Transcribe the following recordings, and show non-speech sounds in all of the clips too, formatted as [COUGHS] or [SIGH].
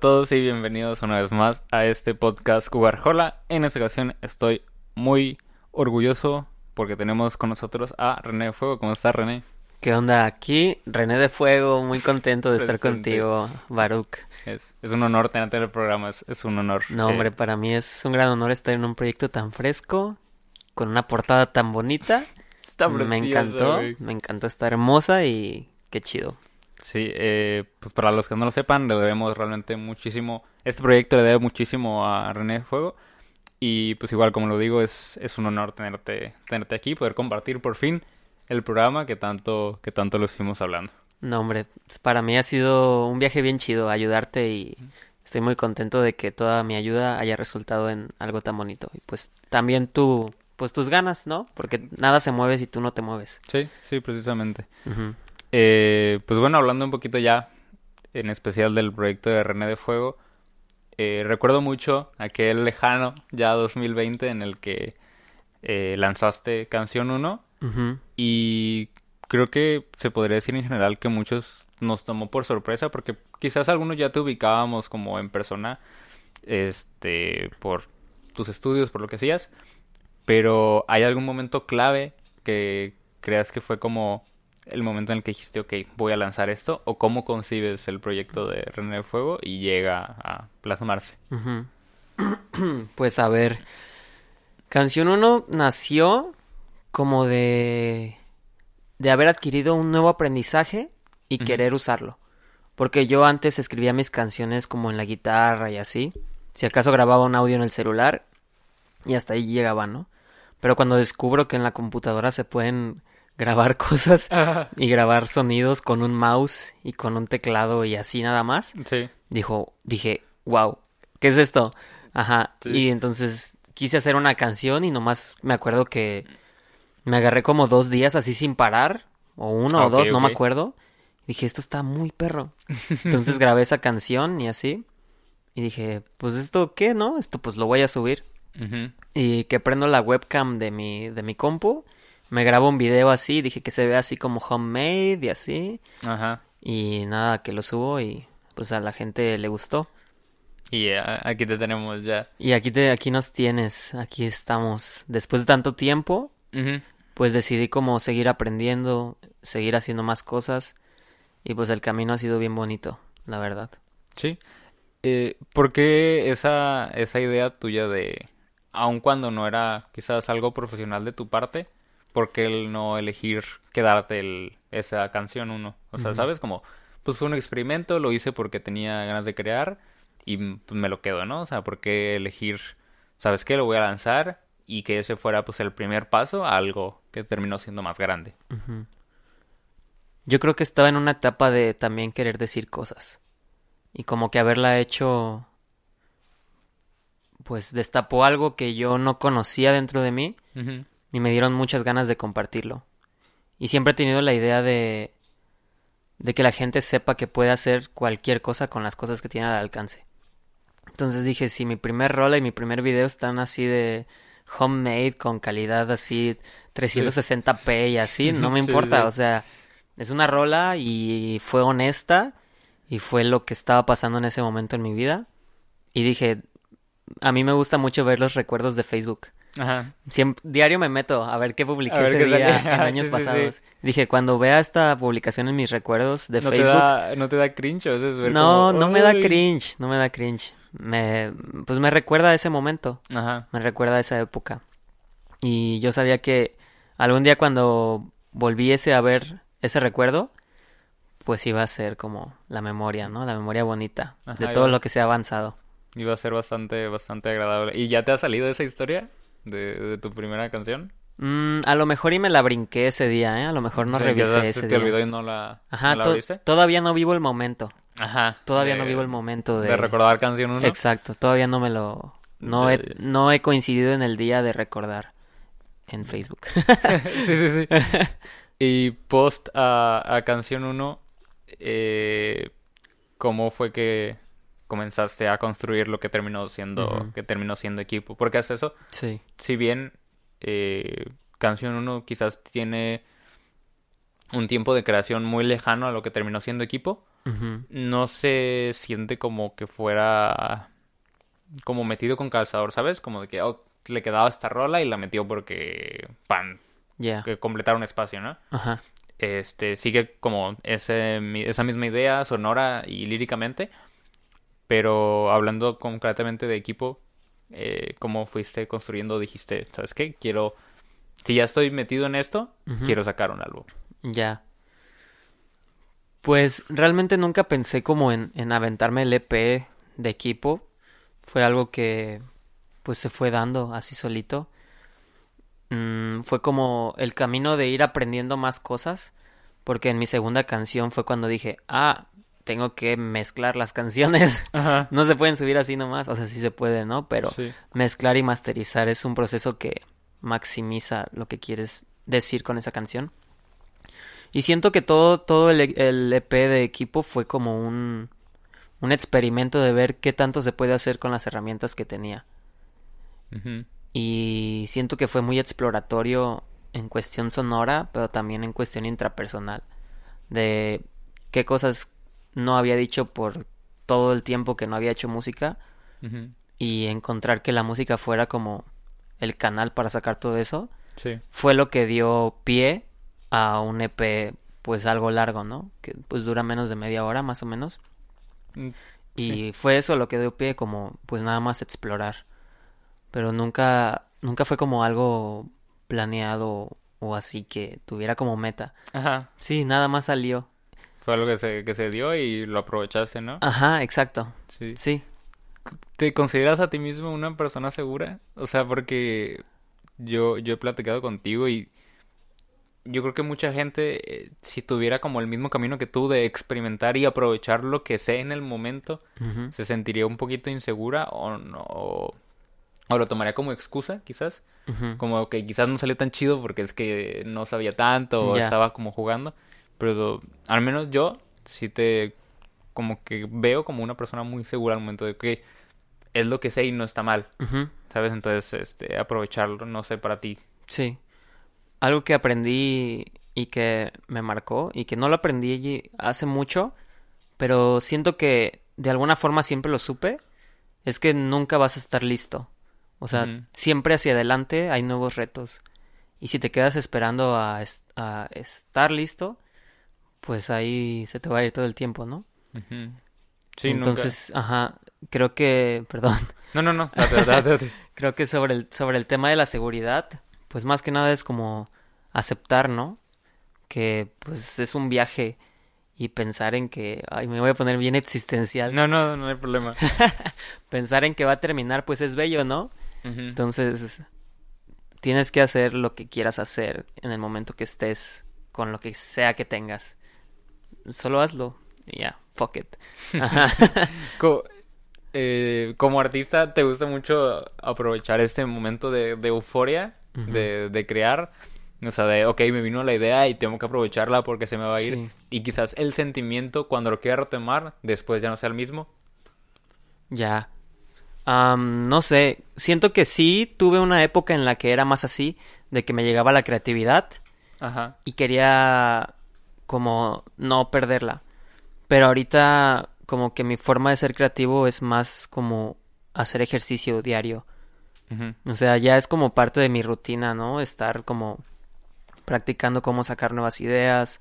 Todos y bienvenidos una vez más a este podcast Warhola. En esta ocasión estoy muy orgulloso porque tenemos con nosotros a René de Fuego. ¿Cómo estás, René? ¿Qué onda? Aquí, René de Fuego, muy contento de estar contigo, Baruch. Es, es un honor tenerte en el programa, es, es un honor. No, Eh, hombre, para mí es un gran honor estar en un proyecto tan fresco, con una portada tan bonita. está me precioso, encantó, güey. me encantó, está hermosa y qué chido. Sí, eh, pues para los que no lo sepan, le debemos realmente muchísimo. Este proyecto le debe muchísimo a René de Fuego. Y pues igual, como lo digo, es, es un honor tenerte, tenerte aquí, poder compartir por fin el programa que tanto, que tanto lo estuvimos hablando. No, hombre, pues, para mí ha sido un viaje bien chido ayudarte y estoy muy contento de que toda mi ayuda haya resultado en algo tan bonito. Y pues también tú, pues tus ganas, ¿no? Porque nada se mueve si tú no te mueves. Sí, sí, precisamente. Ujú. Eh, pues bueno, hablando un poquito ya, en especial del proyecto de René de Fuego, eh, recuerdo mucho aquel lejano, ya 2020, en el que eh, lanzaste Canción 1 Ujú. y creo que se podría decir en general que muchos nos tomó por sorpresa porque quizás algunos ya te ubicábamos como en persona, este, por tus estudios, por lo que hacías, pero ¿hay algún momento clave que creas que fue como el momento en el que dijiste, ok, voy a lanzar esto? ¿O cómo concibes el proyecto de René de Fuego y llega a plasmarse? [CLEARS THROAT] Pues a ver, Canción 1 nació como de de haber adquirido un nuevo aprendizaje y querer usarlo. Porque yo antes escribía mis canciones como en la guitarra y así. Si acaso grababa un audio en el celular y hasta ahí llegaba, ¿no? Pero cuando descubro que en la computadora se pueden grabar [LAUGHS] cosas y grabar sonidos con un mouse y con un teclado y así nada más, Sí, dijo, dije, wow, ¿qué es esto? Ajá. Sí. Y entonces quise hacer una canción y nomás me acuerdo que me agarré como dos días así sin parar, o uno o dos, no me acuerdo. Dije, esto está muy perro. Entonces [LAUGHS] grabé esa canción y así. Y dije, pues esto qué, ¿no? Esto pues lo voy a subir. Y que prendo la webcam de mi, de mi compu. Me grabo un video así, dije que se ve así como homemade y así. Ajá. Y nada, que lo subo y pues a la gente le gustó. Y eh, aquí te tenemos ya. Y aquí te, aquí nos tienes, aquí estamos. Después de tanto tiempo, pues decidí como seguir aprendiendo, seguir haciendo más cosas. Y pues el camino ha sido bien bonito, la verdad. Sí. Eh, ¿por qué esa, esa idea tuya de, aun cuando no era quizás algo profesional de tu parte, por qué el no elegir quedarte el, esa canción uno? O sea. ¿sabes? Como, pues fue un experimento, lo hice porque tenía ganas de crear y pues, me lo quedo, ¿no? O sea, ¿por qué elegir, ¿sabes qué? Lo voy a lanzar y que ese fuera pues el primer paso a algo que terminó siendo más grande. Yo creo que estaba en una etapa de también querer decir cosas. Y como que haberla hecho, pues destapó algo que yo no conocía dentro de mí. Y me dieron muchas ganas de compartirlo. Y siempre he tenido la idea de de que la gente sepa que puede hacer cualquier cosa con las cosas que tiene al alcance. Entonces dije, si mi primer rola y mi primer video están así de homemade con calidad así 360p y así, no me [LAUGHS] Sí, importa, sí. o sea, es una rola y fue honesta y fue lo que estaba pasando en ese momento en mi vida. Y dije, a mí me gusta mucho ver los recuerdos de Facebook. Ajá. Siempre, diario me meto a ver qué publiqué ver ese qué día salía. en [LAUGHS] años Sí, sí, sí. pasados. Dije, cuando vea esta publicación en mis recuerdos de ¿No te Facebook, da, no te da cringe a veces ver no, como, no me da cringe, no me da cringe. Me, pues me recuerda a ese momento, Ajá. me recuerda a esa época. Y yo sabía que algún día cuando volviese a ver ese recuerdo, pues iba a ser como la memoria, ¿no? La memoria bonita de todo iba- lo que se ha avanzado. Iba a ser bastante, bastante agradable. ¿Y ya te ha salido esa historia de, de tu primera canción? Mm, a lo mejor y me la brinqué ese día, ¿eh? A lo mejor no revisé se ese te día. olvidó y no la, Ajá, no la viste. todavía no vivo el momento. Ajá. Todavía de- no vivo el momento de... De recordar canción 1. Exacto, todavía no me lo... No he, no he coincidido en el día de recordar en Facebook. [LAUGHS] sí, sí, sí. [LAUGHS] Y post a, a canción 1, eh, ¿cómo fue que comenzaste a construir lo que terminó siendo, Ujú. que terminó siendo equipo? Porque hasta eso, sí. si bien eh, canción 1 quizás tiene un tiempo de creación muy lejano a lo que terminó siendo equipo, no se siente como que fuera como metido con calzador, ¿sabes? Como de que oh, le quedaba esta rola y la metió porque pan, Ya. que completar un espacio, ¿no? Ajá. Este sigue como ese, esa misma idea sonora y líricamente, pero hablando concretamente de equipo, eh, ¿cómo fuiste construyendo? Dijiste, ¿sabes qué? Quiero, si ya estoy metido en esto, quiero sacar un álbum. Ya. Pues realmente nunca pensé como en, en aventarme el EP de equipo. Fue algo que pues se fue dando así solito. Mm, fue como el camino de ir aprendiendo más cosas. Porque en mi segunda canción fue cuando dije, ah, tengo que mezclar las canciones. [LAUGHS] Ajá. no se pueden subir así nomás. O sea, sí se puede, ¿no? Pero Sí. mezclar y masterizar es un proceso que maximiza lo que quieres decir con esa canción. Y siento que todo, todo el, el EP de equipo fue como un, un experimento de ver qué tanto se puede hacer con las herramientas que tenía. Y siento que fue muy exploratorio en cuestión sonora, pero también en cuestión intrapersonal. De qué cosas no había dicho por todo el tiempo que no había hecho música y encontrar que la música fuera como el canal para sacar todo eso Sí. fue lo que dio pie a un EP pues algo largo, ¿no? Que pues dura menos de media hora más o menos Mm, y fue eso lo que dio pie como pues nada más explorar. Pero nunca nunca fue como algo planeado o así que tuviera como meta. Ajá. Sí, nada más salió. Fue algo que se, que se dio y lo aprovechaste, ¿no? Ajá, exacto. Sí. Sí. ¿Te consideras a ti mismo una persona segura? O sea, porque yo, yo he platicado contigo y yo creo que mucha gente, eh, si tuviera como el mismo camino que tú de experimentar y aprovechar lo que sé en el momento, se sentiría un poquito insegura o no, o, o lo tomaría como excusa, quizás. Como que quizás no salió tan chido porque es que no sabía tanto o estaba como jugando. Pero al menos yo sí te como que veo como una persona muy segura al momento de que es lo que sé y no está mal. ¿sabes? Entonces, este, aprovecharlo, no sé, para ti. Sí. Algo que aprendí y que me marcó y que no lo aprendí hace mucho, pero siento que de alguna forma siempre lo supe, es que nunca vas a estar listo. O sea, siempre hacia adelante hay nuevos retos. Y si te quedas esperando a, es- a estar listo, pues ahí se te va a ir todo el tiempo, ¿no? Ujú. Sí, Entonces, ajá, creo que, [LAUGHS] perdón. No, no, no, date, date, date. Creo que sobre el, sobre el tema de la seguridad, pues más que nada es como aceptar, ¿no? Que pues es un viaje y pensar en que, ay, me voy a poner bien existencial. No, no, no hay problema. [LAUGHS] Pensar en que va a terminar, pues es bello, ¿no? Entonces, tienes que hacer lo que quieras hacer en el momento que estés con lo que sea que tengas. Solo hazlo. y Ya, fuck it. Ajá. [LAUGHS] Co- eh, como artista, ¿te gusta mucho aprovechar este momento de, de euforia, de, de crear? O sea, de, ok, me vino la idea y tengo que aprovecharla porque se me va a ir. Sí. Y quizás el sentimiento, cuando lo quiera retomar, después ya no sea el mismo. Ya. No sé, siento que sí tuve una época en la que era más así, de que me llegaba la creatividad Ajá. y quería como no perderla. Pero ahorita como que mi forma de ser creativo es más como hacer ejercicio diario. O sea, ya es como parte de mi rutina, ¿no? Estar como practicando cómo sacar nuevas ideas,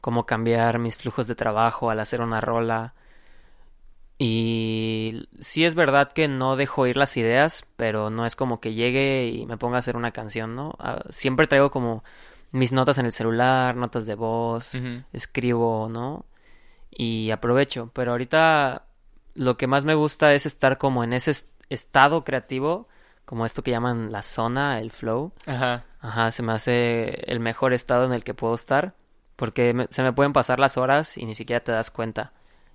cómo cambiar mis flujos de trabajo al hacer una rola. Y sí es verdad que no dejo ir las ideas, pero no es como que llegue y me ponga a hacer una canción, ¿no? Ah, siempre traigo como mis notas en el celular, notas de voz, escribo, ¿no? Y aprovecho. Pero ahorita lo que más me gusta es estar como en ese est- estado creativo, como esto que llaman la zona, el flow. Ajá. Ajá, se me hace el mejor estado en el que puedo estar, porque me- se me pueden pasar las horas y ni siquiera te das cuenta.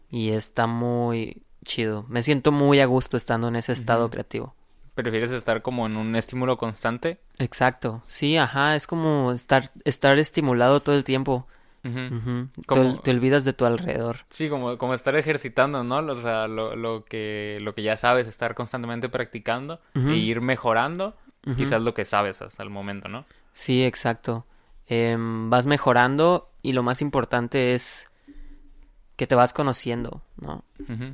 Y está muy chido. Me siento muy a gusto estando en ese estado creativo. ¿Prefieres estar como en un estímulo constante? Exacto. Sí, ajá, es como estar, estar estimulado todo el tiempo. Ujú. Ujú. Te, Como- ol- te olvidas de tu alrededor. Sí, como, como estar ejercitando, ¿no? O sea, lo, lo que, lo que ya sabes, estar constantemente practicando e ir mejorando, quizás lo que sabes hasta el momento, ¿no? Sí, exacto. Em, vas mejorando y lo más importante es que te vas conociendo, ¿no?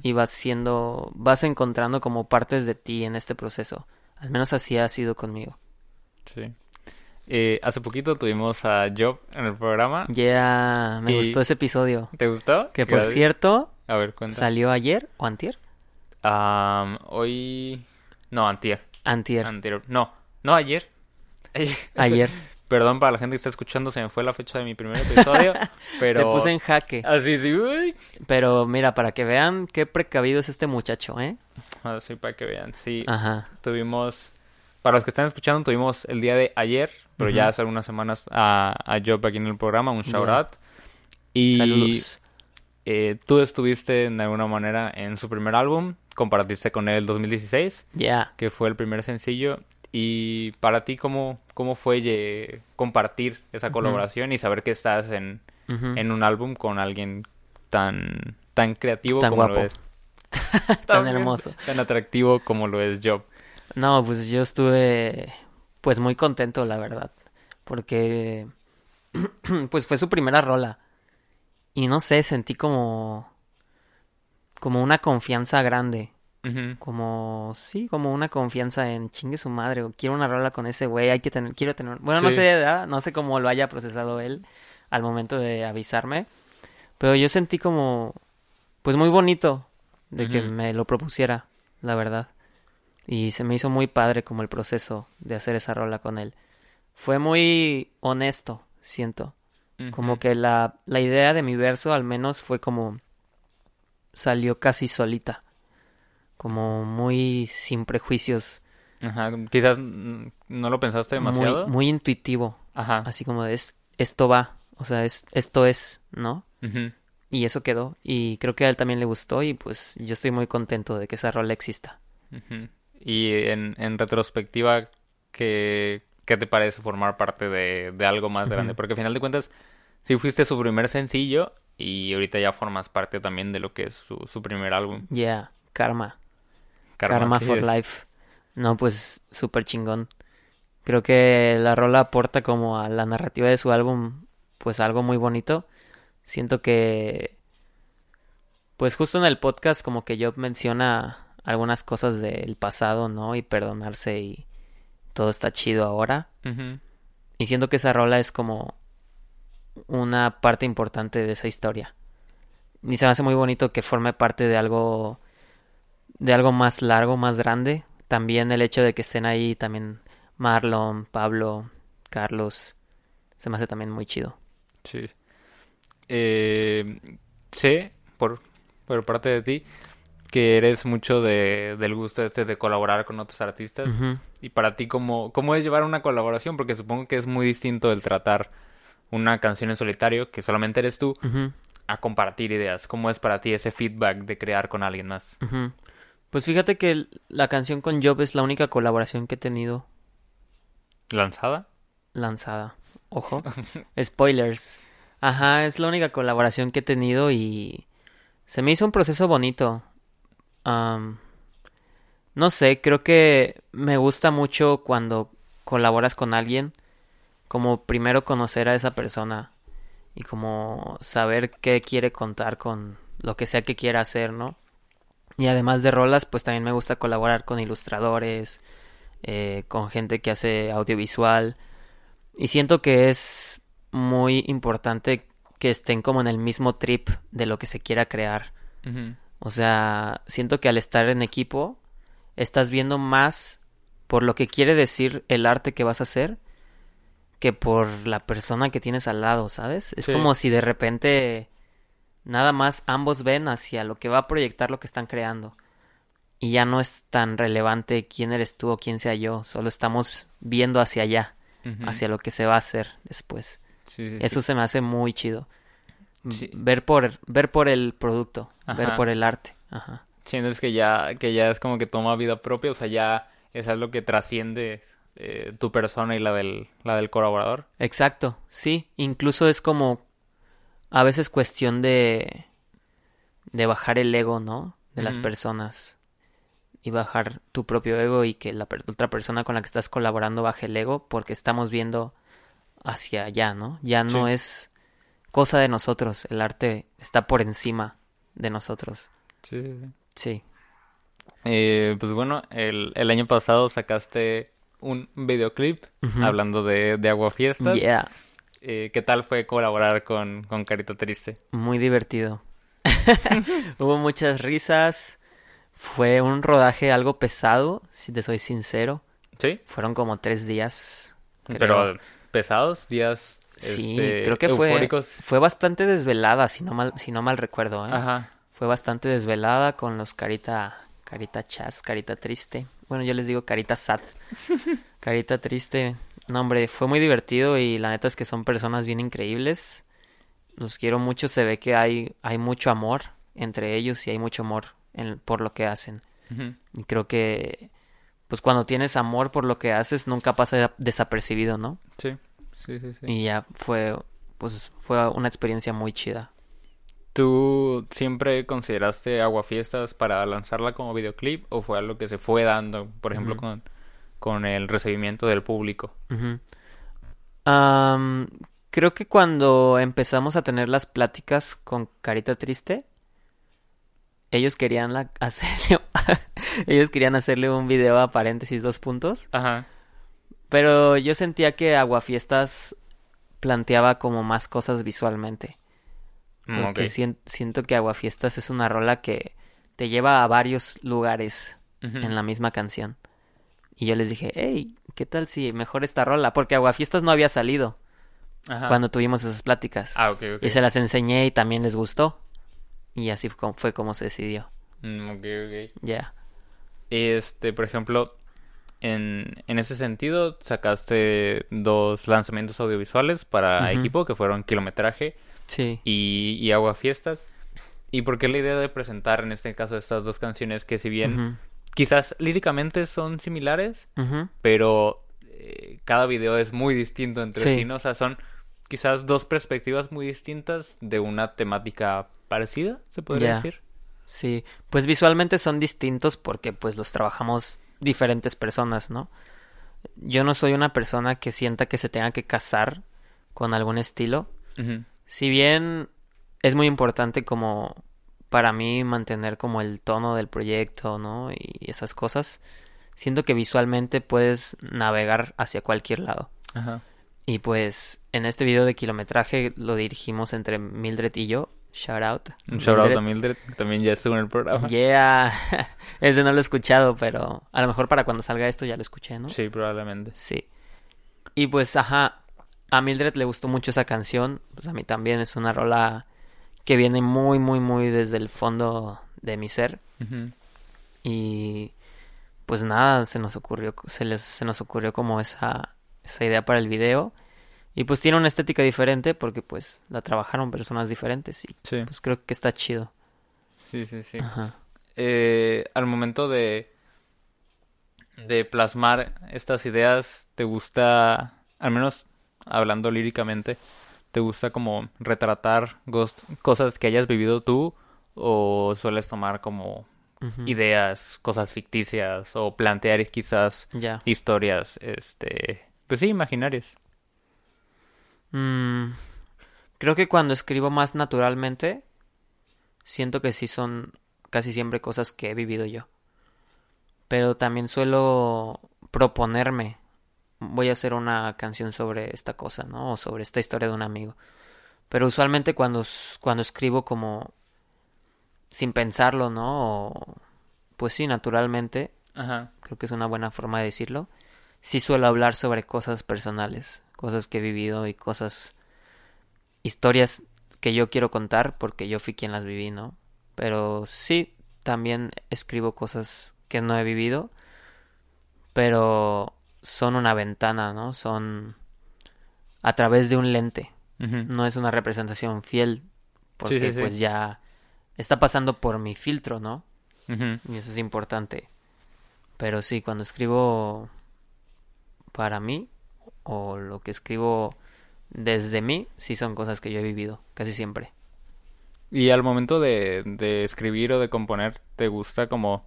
Y vas siendo, vas encontrando como partes de ti en este proceso. Al menos así ha sido conmigo. Sí. Eh, hace poquito tuvimos a Job en el programa. Ya me Y- gustó ese episodio. ¿Te gustó? Que por Gracias. cierto, A ver, cuenta. salió ayer o antier. Am, hoy... No, antier. Antier. Antier. No, no ayer. [LAUGHS] Ayer. Ayer. Perdón para la gente que está escuchando, se me fue la fecha de mi primer episodio, [LAUGHS] pero... Te puse en jaque. Así, sí, uy. Pero mira, para que vean qué precavido es este muchacho, ¿eh? Así para que vean, sí. Ajá. Tuvimos, para los que están escuchando, tuvimos el día de ayer, pero ya hace algunas semanas a, a Job aquí en el programa, un shout out. Y Saludos. eh, tú estuviste de alguna manera en su primer álbum, compartiste con él el 2016, Ya. que fue el primer sencillo. Y para ti, ¿cómo, cómo fue eh, compartir esa colaboración y saber que estás en, en un álbum con alguien tan, tan creativo Tan como guapo. lo es? [LAUGHS] Tan También hermoso. [LAUGHS] Tan atractivo como lo es Job. No, pues yo estuve pues muy contento, la verdad, porque [CLEARS THROAT] pues fue su primera rola y no sé, sentí como como una confianza grande, Como sí, como una confianza en chingue su madre, o quiero una rola con ese güey, hay que tener, quiero tener, bueno, no Sí. sé, ¿verdad? no sé cómo lo haya procesado él al momento de avisarme, pero yo sentí como pues muy bonito de que me lo propusiera, la verdad. Y se me hizo muy padre como el proceso de hacer esa rola con él. Fue muy honesto, siento. Como que la, la idea de mi verso al menos fue como salió casi solita. Como muy sin prejuicios. Ajá, quizás no lo pensaste demasiado. muy intuitivo. Ajá. Así como de es, esto va. O sea, es, esto es, ¿no? Ujú. Y eso quedó. Y creo que a él también le gustó. Y pues yo estoy muy contento de que esa rola exista. Ujú. Y en, en retrospectiva, ¿qué, qué te parece formar parte de, de algo más grande? Porque al final de cuentas, sí fuiste su primer sencillo y ahorita ya formas parte también de lo que es su, su primer álbum. Yeah, karma. Karma, for es. Life. No, pues súper chingón. Creo que la rola aporta como a la narrativa de su álbum, pues algo muy bonito. Siento que, pues justo en el podcast como que Job menciona algunas cosas del pasado, ¿no? Y perdonarse y todo está chido ahora. Y siento que esa rola es como una parte importante de esa historia. Y se me hace muy bonito que forme parte de algo de algo más largo, más grande. También el hecho de que estén ahí también Marlon, Pablo, Carlos, se me hace también muy chido. Sí. Eh, sé, por, por parte de ti, que eres mucho de, del gusto este de colaborar con otros artistas. Y para ti, ¿cómo, ¿cómo es llevar una colaboración? Porque supongo que es muy distinto el tratar una canción en solitario, que solamente eres tú, a compartir ideas. ¿Cómo es para ti ese feedback de crear con alguien más? ujú. Pues fíjate que la canción con Job es la única colaboración que he tenido ¿Lanzada? lanzada. Ojo. [LAUGHS] Spoilers. Ajá, es la única colaboración que he tenido y se me hizo un proceso bonito. No sé, creo que me gusta mucho cuando colaboras con alguien, como primero conocer a esa persona y como saber qué quiere contar con lo que sea que quiera hacer, ¿no? Y además de rolas, pues también me gusta colaborar con ilustradores, eh, con gente que hace audiovisual. Y siento que es muy importante que estén como en el mismo trip de lo que se quiera crear. O sea, siento que al estar en equipo, estás viendo más por lo que quiere decir el arte que vas a hacer que por la persona que tienes al lado, ¿sabes? Es Sí. como si de repente nada más ambos ven hacia lo que va a proyectar lo que están creando. Y ya no es tan relevante quién eres tú o quién sea yo, solo estamos viendo hacia allá, hacia lo que se va a hacer después. Sí, sí, sí. Eso se me hace muy chido. Ver por ver por el producto, ver por el arte. Ajá. Sientes que ya, que ya es como que toma vida propia, o sea, ya es algo que trasciende eh, tu persona y la del, la del colaborador. Exacto, sí, incluso es como a veces cuestión de de bajar el ego, ¿no? De las personas y bajar tu propio ego y que la otra persona con la que estás colaborando baje el ego porque estamos viendo hacia allá, ¿no? Ya no Sí. es cosa de nosotros, el arte está por encima de nosotros. Sí, sí. Eh, pues bueno, el, el año pasado sacaste un videoclip hablando de, de Aguafiestas. Yeah, Eh, ¿Qué tal fue colaborar con, con Carita Triste? muy divertido. [LAUGHS] Hubo muchas risas. Fue un rodaje algo pesado, si te soy sincero. Sí, Fueron como tres días. creo. pero pesados, días sí, este, creo que fue, fue bastante desvelada, si no mal, si no mal recuerdo, ¿eh? Ajá. Fue bastante desvelada con los carita, carita chas, carita triste. Bueno, yo les digo carita sad. [LAUGHS] carita triste. No, hombre, fue muy divertido y la neta es que son personas bien increíbles. Los quiero mucho, se ve que hay, hay mucho amor entre ellos y hay mucho amor en, por lo que hacen. Y creo que, pues cuando tienes amor por lo que haces, nunca pasa desapercibido, ¿no? Sí, sí, sí, sí. Y ya fue, pues fue una experiencia muy chida. ¿Tú siempre consideraste Aguafiestas para lanzarla como videoclip o fue algo que se fue dando, por ejemplo, Ujú. con, con el recibimiento del público? Am, creo que cuando empezamos a tener las pláticas con Carita Triste, ellos querían la- [LAUGHS] hacerle, ellos querían hacerle un video a paréntesis dos puntos, Ajá. pero yo sentía que Aguafiestas planteaba como más cosas visualmente. Mm, Porque siento que Aguafiestas es una rola que te lleva a varios lugares en la misma canción. Y yo les dije, hey, ¿qué tal si mejor esta rola? Porque Aguafiestas no había salido Ajá. cuando tuvimos esas pláticas. Ah, ok, ok. Y se las enseñé y también les gustó. Y así fue como, fue como se decidió. Mm, ok, ok. Ya. Este, por ejemplo, en, en ese sentido, sacaste dos lanzamientos audiovisuales para equipo que fueron Kilometraje Sí. y, y Agua Fiestas. ¿Y por qué la idea de presentar en este caso estas dos canciones que si bien quizás líricamente son similares, pero eh, cada video es muy distinto entre sí. Sí. ¿no? O sea, son quizás dos perspectivas muy distintas de una temática parecida, se podría decir. Sí. Pues visualmente son distintos porque pues los trabajamos diferentes personas, ¿no? Yo no soy una persona que sienta que se tenga que casar con algún estilo. Si bien es muy importante como para mí mantener como el tono del proyecto, ¿no? Y esas cosas, siento que visualmente puedes navegar hacia cualquier lado. Ajá. Y pues en este video de kilometraje lo dirigimos entre Mildred y yo. Shout out. Un shout out a Mildred, también ya estuvo en el programa. Yeah. [LAUGHS] Ese no lo he escuchado, pero a lo mejor para cuando salga esto ya lo escuché, ¿no? Sí, probablemente. Sí. Y pues, ajá, a Mildred le gustó mucho esa canción, pues a mí también es una rola que viene muy, muy, muy desde el fondo de mi ser. Y pues nada, se nos ocurrió, se les, se nos ocurrió como esa, esa idea para el video. Y pues tiene una estética diferente porque pues la trabajaron personas diferentes y Sí, pues creo que está chido. sí, sí, sí. Ajá. Eh, al momento de, de plasmar estas ideas, ¿te gusta, al menos hablando líricamente, te gusta como retratar cosas que hayas vivido tú o sueles tomar como ideas, cosas ficticias o plantear quizás historias, este, pues sí, imaginarias? Mm, creo que cuando escribo más naturalmente, siento que sí son casi siempre cosas que he vivido yo. Pero también suelo proponerme, voy a hacer una canción sobre esta cosa, ¿no? O sobre esta historia de un amigo. Pero usualmente cuando, cuando escribo como sin pensarlo, ¿no? O, pues sí, naturalmente, Ajá. creo que es una buena forma de decirlo. Sí suelo hablar sobre cosas personales, cosas que he vivido y cosas, historias que yo quiero contar porque yo fui quien las viví, ¿no? Pero sí, también escribo cosas que no he vivido, pero son una ventana, ¿no? Son a través de un lente. No es una representación fiel porque sí, sí. pues ya está pasando por mi filtro, ¿no? Y eso es importante. Pero sí, cuando escribo para mí o lo que escribo desde mí, sí son cosas que yo he vivido, casi siempre. Y al momento de, de escribir o de componer, ¿te gusta como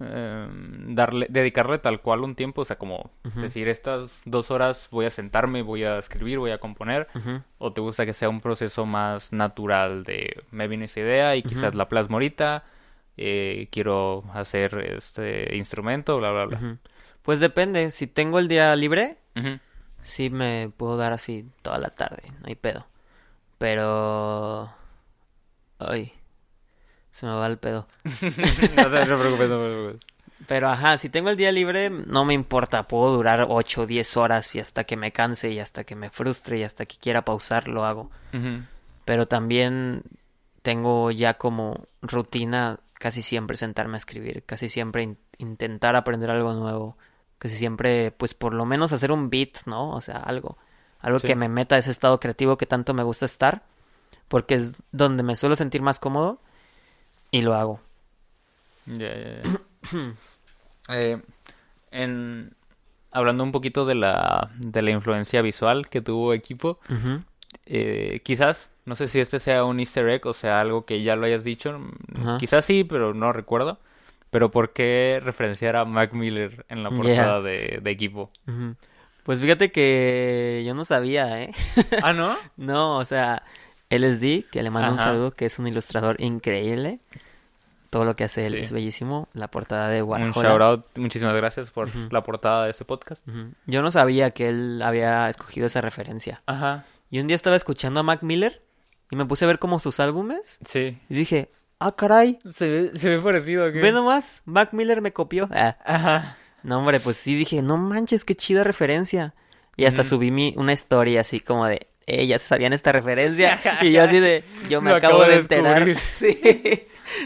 em, darle, dedicarle tal cual un tiempo? O sea, como Ujú. decir, estas dos horas voy a sentarme, voy a escribir, voy a componer. Ujú. ¿O te gusta que sea un proceso más natural de me viene esa idea y quizás Ujú. la plasmo ahorita? eh, quiero hacer este instrumento, bla, bla, bla. Pues depende, si tengo el día libre, sí me puedo dar así toda la tarde, no hay pedo. Pero... Ay, se me va el pedo. [LAUGHS] no te preocupes, no te preocupes. Pero ajá, si tengo el día libre, no me importa, puedo durar 8 o 10 horas y hasta que me canse y hasta que me frustre y hasta que quiera pausar lo hago. Pero también tengo ya como rutina casi siempre sentarme a escribir, casi siempre in- intentar aprender algo nuevo, casi siempre pues por lo menos hacer un beat, ¿no? O sea, algo, algo Sí. que me meta a ese estado creativo que tanto me gusta estar, porque es donde me suelo sentir más cómodo y lo hago. Ya, ya, ya. [COUGHS] Eh, en, hablando un poquito de la, de la influencia visual que tuvo equipo, eh, quizás, no sé si este sea un easter egg o sea algo que ya lo hayas dicho, mm, quizás sí, pero no recuerdo. Pero ¿por qué referenciar a Mac Miller en la Yeah. portada de, de equipo? Pues fíjate que yo no sabía, ¿eh? [LAUGHS] ah, ¿no? No, o sea, LSD, que le mando un saludo, que es un ilustrador increíble. Todo lo que hace él Sí. es bellísimo. La portada de Un Warhol. shout out, muchísimas gracias por la portada de este podcast. Yo no sabía que él había escogido esa referencia. Ajá, Y un día estaba escuchando a Mac Miller y me puse a ver como sus álbumes sí. y dije, ah, caray, Se ve, se ve parecido aquí. ve nomás, Mac Miller me copió. Ah, Ajá. no, hombre, pues sí dije, no manches, qué chida referencia. Y hasta subí mi, una historia así como de, eh, ya se sabían esta referencia. [LAUGHS] y yo así de, yo me acabo, acabo de de enterar. [LAUGHS] Sí,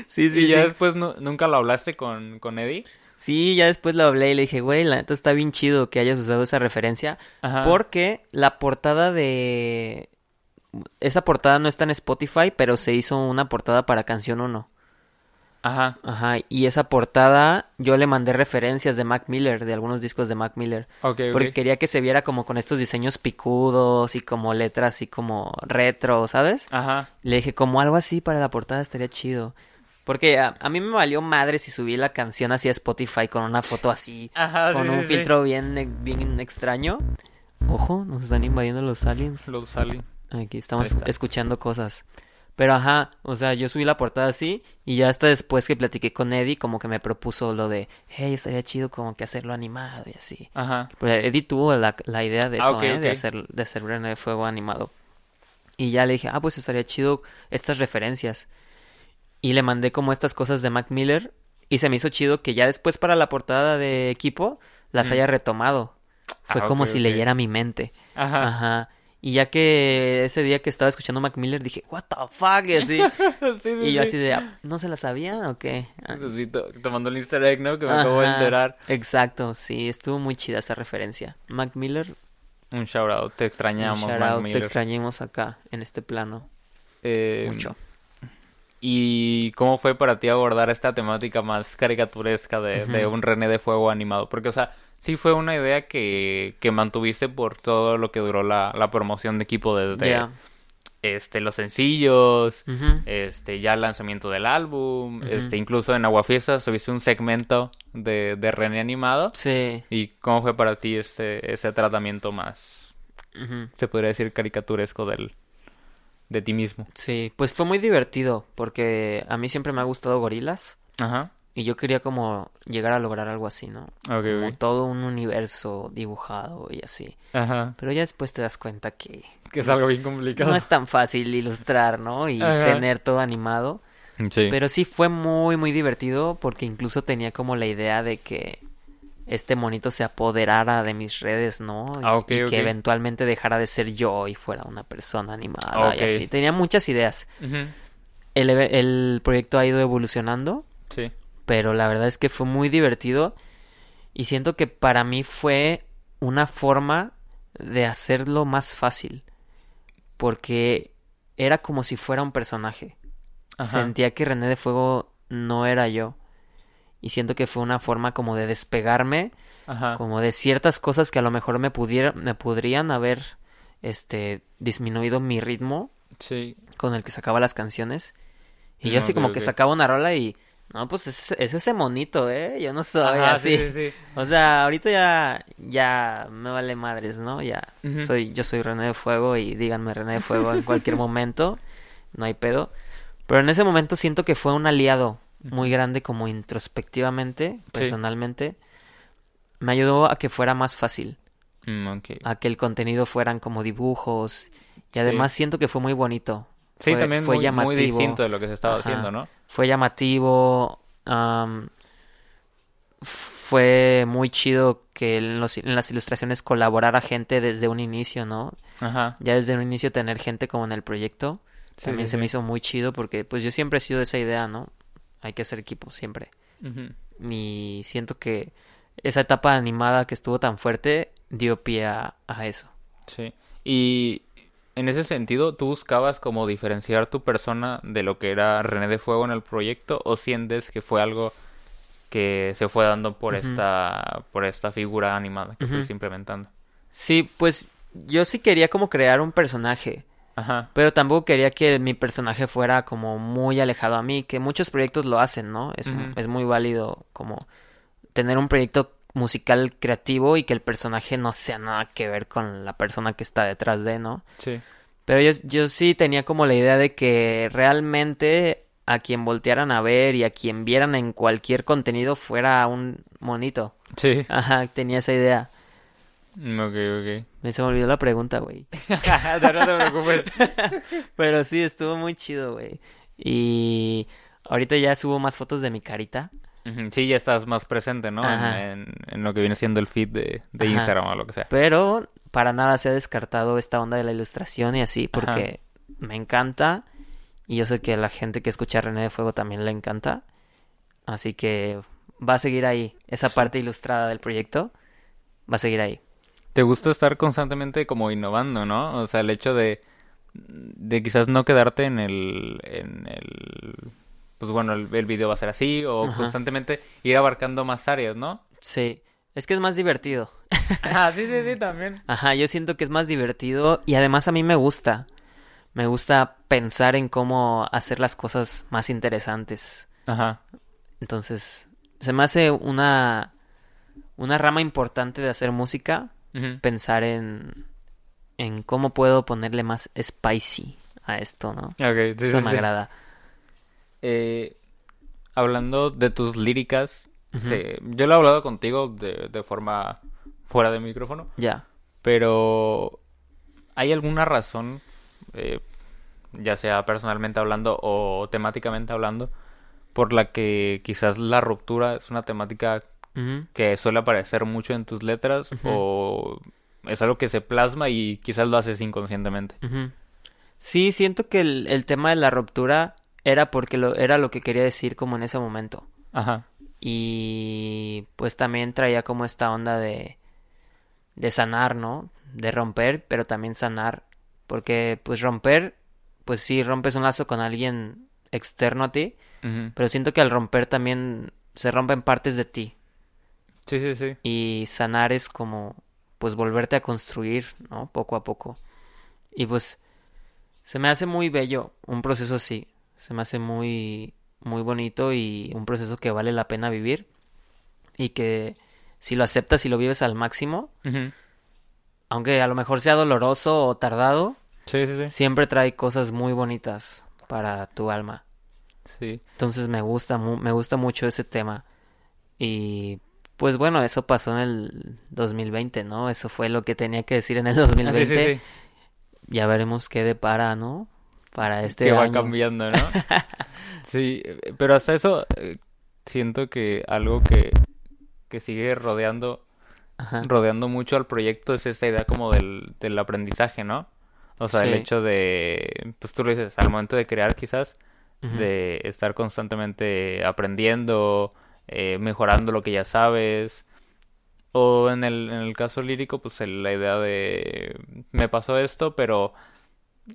sí, sí. ¿Y ya sí. después nu- nunca lo hablaste con, con Eddie? Sí, ya después lo hablé y le dije, güey, la neta está bien chido que hayas usado esa referencia. Ajá. Porque la portada de... Esa portada no está en Spotify, pero se hizo una portada para Canción 1. Ajá. Ajá, y esa portada yo le mandé referencias de Mac Miller, de algunos discos de Mac Miller. Porque quería que se viera como con estos diseños picudos y como letras así como retro, ¿sabes? Ajá. Le dije, como algo así para la portada estaría chido. Porque a, a mí me valió madre si subí la canción así a Spotify con una foto así, Ajá, con sí, un sí, sí. filtro bien, bien extraño. Ojo, nos están invadiendo los aliens. Los salí. Aquí estamos escuchando cosas. Pero ajá, o sea, yo subí la portada así y ya hasta después que platiqué con Eddie como que me propuso lo de, hey, estaría chido como que hacerlo animado y así. Ajá. Pues Eddie tuvo la, la idea de Ah, eso, ¿eh? De hacer, de hacer de Fuego animado. Y ya le dije, ah, pues estaría chido estas referencias. Y le mandé como estas cosas de Mac Miller. Y se me hizo chido que ya después para la portada de equipo las Mm. haya retomado. Fue Ah, como si leyera mi mente. Ajá. Ajá. Y ya que ese día que estaba escuchando Mac Miller dije, what the fuck, y así. [LAUGHS] sí, sí, y yo sí. así de, "Ah, ¿no se la sabían o qué? Ah, Sí, to- tomando el easter egg, ¿no? Que me acabo de ajá. enterar. Exacto, sí, estuvo muy chida esa referencia. Mac Miller, Un shout out. Te un extrañamos, Mac out, te Miller. extrañemos acá, en este plano, Eh, mucho. ¿Y cómo fue para ti abordar esta temática más caricaturesca de, un René de Fuego animado? Porque, o sea, sí fue una idea que, que mantuviste por todo lo que duró la, la promoción de equipo desde Ya. este, los sencillos, este, ya el lanzamiento del álbum, este, incluso en Aguafiesta subiste un segmento de, de René animado. Sí. ¿Y cómo fue para ti ese, ese tratamiento más, se podría decir, caricaturesco del, de ti mismo? Sí, pues fue muy divertido porque a mí siempre me ha gustado gorilas Ajá. y yo quería como llegar a lograr algo así, ¿no? Como todo un universo dibujado y así. Ajá. Pero ya después te das cuenta que Que es algo bien complicado. no es tan fácil ilustrar, ¿no? Y Ajá. tener todo animado. Sí. Pero sí fue muy, muy divertido porque incluso tenía como la idea de que este monito se apoderara de mis redes, ¿no? Y, Ah, ok, y ok. que eventualmente dejara de ser yo y fuera una persona animada y así. Tenía muchas ideas. El, proyecto ha ido evolucionando, Sí. pero la verdad es que fue muy divertido y siento que para mí fue una forma de hacerlo más fácil porque era como si fuera un personaje. Ajá. Sentía que René de Fuego no era yo. Y siento que fue una forma como de despegarme, Ajá. como de ciertas cosas que a lo mejor me pudiera, me podrían haber este disminuido mi ritmo Sí. con el que sacaba las canciones. Y yo así como que ok. sacaba una rola y no, pues es, es ese monito, eh, yo no soy Ajá, así. sí, sí, sí. O sea, ahorita ya ya me vale madres, ¿no? Ya soy yo soy René de Fuego y díganme René de Fuego en cualquier [LAUGHS] momento, no hay pedo. Pero en ese momento siento que fue un aliado muy grande como introspectivamente, personalmente. Me ayudó a que fuera más fácil, Mm, a que el contenido fueran como dibujos y Sí. además siento que fue muy bonito. Sí, Fue- también fue muy, muy llamativo. distinto de lo que se estaba Ajá. haciendo, ¿no? Fue llamativo. am, fue muy chido que en, los- en las ilustraciones colaborara gente desde un inicio, ¿no? Ajá. Ya desde un inicio tener gente como en el proyecto. Sí, También se me hizo muy chido porque pues yo siempre he sido de esa idea, ¿no? Hay que hacer equipo siempre. Y siento que esa etapa animada que estuvo tan fuerte dio pie a, a eso. Sí. Y en ese sentido, ¿tú buscabas como diferenciar tu persona de lo que era René de Fuego en el proyecto o sientes que fue algo que se fue dando por esta por esta figura animada que fuiste implementando? Sí, pues yo sí quería como crear un personaje. Ajá. Pero tampoco quería que mi personaje fuera como muy alejado a mí, que muchos proyectos lo hacen, ¿no? Es, es muy válido como tener un proyecto musical creativo y que el personaje no sea nada que ver con la persona que está detrás de, ¿no? Sí. Pero yo, yo sí tenía como la idea de que realmente a quien voltearan a ver y a quien vieran en cualquier contenido fuera un monito. Sí. Ajá, tenía esa idea. Ok, ok. Me se me olvidó la pregunta, güey. [LAUGHS] no te preocupes. [LAUGHS] Pero sí, estuvo muy chido, güey. Y ahorita ya subo más fotos de mi carita. Sí, ya estás más presente, ¿no? En, Ajá. en- en lo que viene siendo el feed de. Instagram o lo que sea. Pero para nada se ha descartado esta onda de la ilustración y así, porque me encanta. Y yo sé que a la gente que escucha René de Fuego también le encanta. Así que va a seguir ahí. Esa parte ilustrada del proyecto va a seguir ahí. Te gusta estar constantemente como innovando, ¿no? O sea, el hecho de, de quizás no quedarte en el, en el, pues bueno, el, el video va a ser así, o Ajá. constantemente ir abarcando más áreas, ¿no? Sí, es que es más divertido. [LAUGHS] Ah, sí, sí, sí, también. Ajá, yo siento que es más divertido y además a mí me gusta. Me gusta pensar en cómo hacer las cosas más interesantes. Ajá. Entonces, se me hace una una rama importante de hacer música, Pensar en en cómo puedo ponerle más spicy a esto, ¿no? Ok, sí, Eso sí, me sí. agrada. Eh, hablando de tus líricas, se- yo lo he hablado contigo de, de forma fuera de micrófono, Ya. pero ¿hay alguna razón, eh, ya sea personalmente hablando o temáticamente hablando, por la que quizás la ruptura es una temática Que suele aparecer mucho en tus letras o es algo que se plasma y quizás lo haces inconscientemente? Sí, siento que el, el tema de la ruptura era porque lo, era lo que quería decir como en ese momento. Ajá. Y pues también traía como esta onda de, de sanar, ¿no? De romper, pero también sanar. Porque pues romper, pues sí, rompes un lazo con alguien externo a ti, pero siento que al romper también se rompen partes de ti. Sí, sí, sí. Y sanar es como pues volverte a construir, ¿no? Poco a poco. Y pues se me hace muy bello un proceso así. Se me hace muy muy bonito y un proceso que vale la pena vivir y que si lo aceptas y lo vives al máximo, aunque a lo mejor sea doloroso o tardado, Sí, sí, sí. siempre trae cosas muy bonitas para tu alma. Sí. Entonces me gusta me gusta mucho ese tema. Y pues bueno, eso pasó en el 2020, ¿no? Eso fue lo que tenía que decir en el Ah, 2020. sí, sí, sí. Ya veremos qué depara, ¿no? Para este que va cambiando, ¿no? [LAUGHS] sí, pero hasta eso eh, siento que algo que, que sigue rodeando, Ajá. rodeando mucho al proyecto es esta idea como del, del aprendizaje, ¿no? O sea, el hecho de, pues tú lo dices, al momento de crear quizás, de estar constantemente aprendiendo, eh, mejorando lo que ya sabes. O en el, en el caso lírico, pues el- la idea de, me pasó esto, pero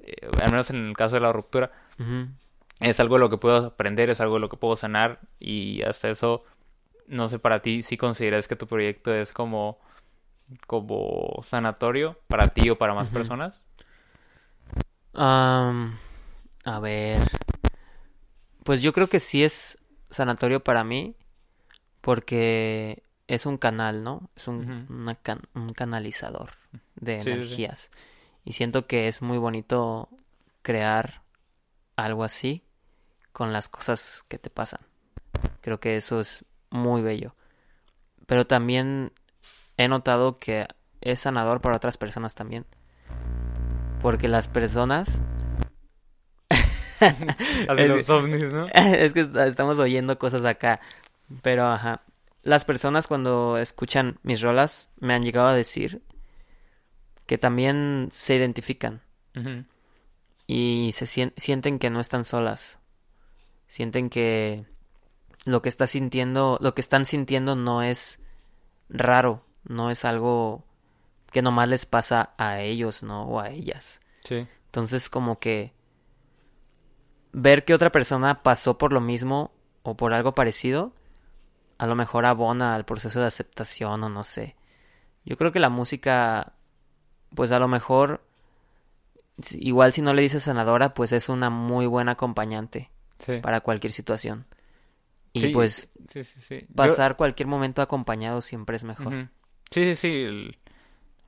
eh, al menos en el caso de la ruptura, es algo de lo que puedo aprender, es algo de lo que puedo sanar y hasta eso, no sé, para ti, si consideras que tu proyecto es como, como sanatorio para ti o para más personas. A ver. Pues yo creo que sí es sanatorio para mí. Porque es un canal, ¿no? Es un, Ujú. una can- un canalizador de Sí, sí, sí. energías. Y siento que es muy bonito crear algo así con las cosas que te pasan. Creo que eso es muy bello. Pero también he notado que es sanador para otras personas también. Porque las personas... [LAUGHS] Es los ovnis, ¿no? [LAUGHS] es que est- estamos oyendo cosas acá. Pero, ajá. Las personas cuando escuchan mis rolas me han llegado a decir que también se identifican y se sien- sienten que no están solas. Sienten que lo que está sintiendo, lo que están sintiendo no es raro, no es algo que nomás les pasa a ellos, ¿no? O a ellas. Sí. Entonces, como que ver que otra persona pasó por lo mismo o por algo parecido, a lo mejor abona al proceso de aceptación o no sé. Yo creo que la música, pues a lo mejor, igual si no le dices sanadora, pues es una muy buena acompañante Sí. para cualquier situación. Y Sí, pues sí, sí, sí. Yo- pasar cualquier momento acompañado siempre es mejor. Sí, sí, sí. El,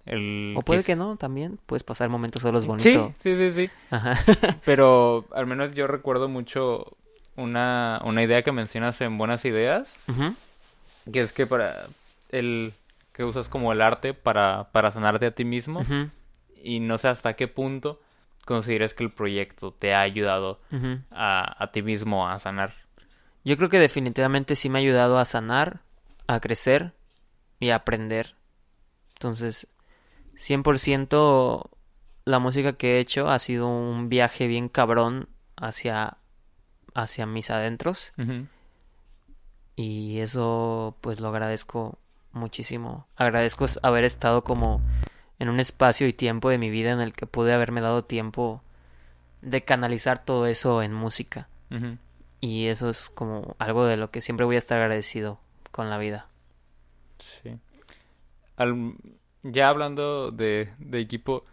el O puede que no, también puedes pasar momentos solos Sí, bonito. sí, sí, sí. Ajá. Pero al menos yo recuerdo mucho una, una idea que mencionas en Buenas Ideas, que es que para el que usas como el arte para, para sanarte a ti mismo y no sé hasta qué punto consideras que el proyecto te ha ayudado a, a ti mismo a sanar. Yo creo que definitivamente sí me ha ayudado a sanar, a crecer y a aprender. Entonces, 100% la música que he hecho ha sido un viaje bien cabrón hacia, hacia mis adentros. Y eso pues lo agradezco muchísimo. Agradezco haber estado como en un espacio y tiempo de mi vida en el que pude haberme dado tiempo de canalizar todo eso en música. Y eso es como algo de lo que siempre voy a estar agradecido con la vida. Sí. Al- ya hablando de, de equipo,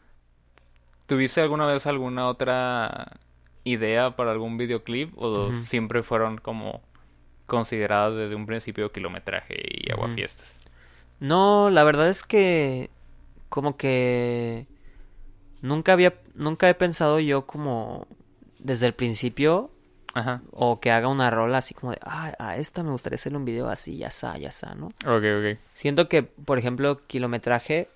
¿tuviste alguna vez alguna otra idea para algún videoclip o siempre fueron como consideradas desde un principio kilometraje y aguafiestas? No, la verdad es que como que nunca había, nunca he pensado yo como desde el principio Ajá. o que haga una rola así como de, ah, a esta me gustaría hacerle un video así, ya está, ya está, ¿no? Ok, ok. Siento que, por ejemplo, kilometraje,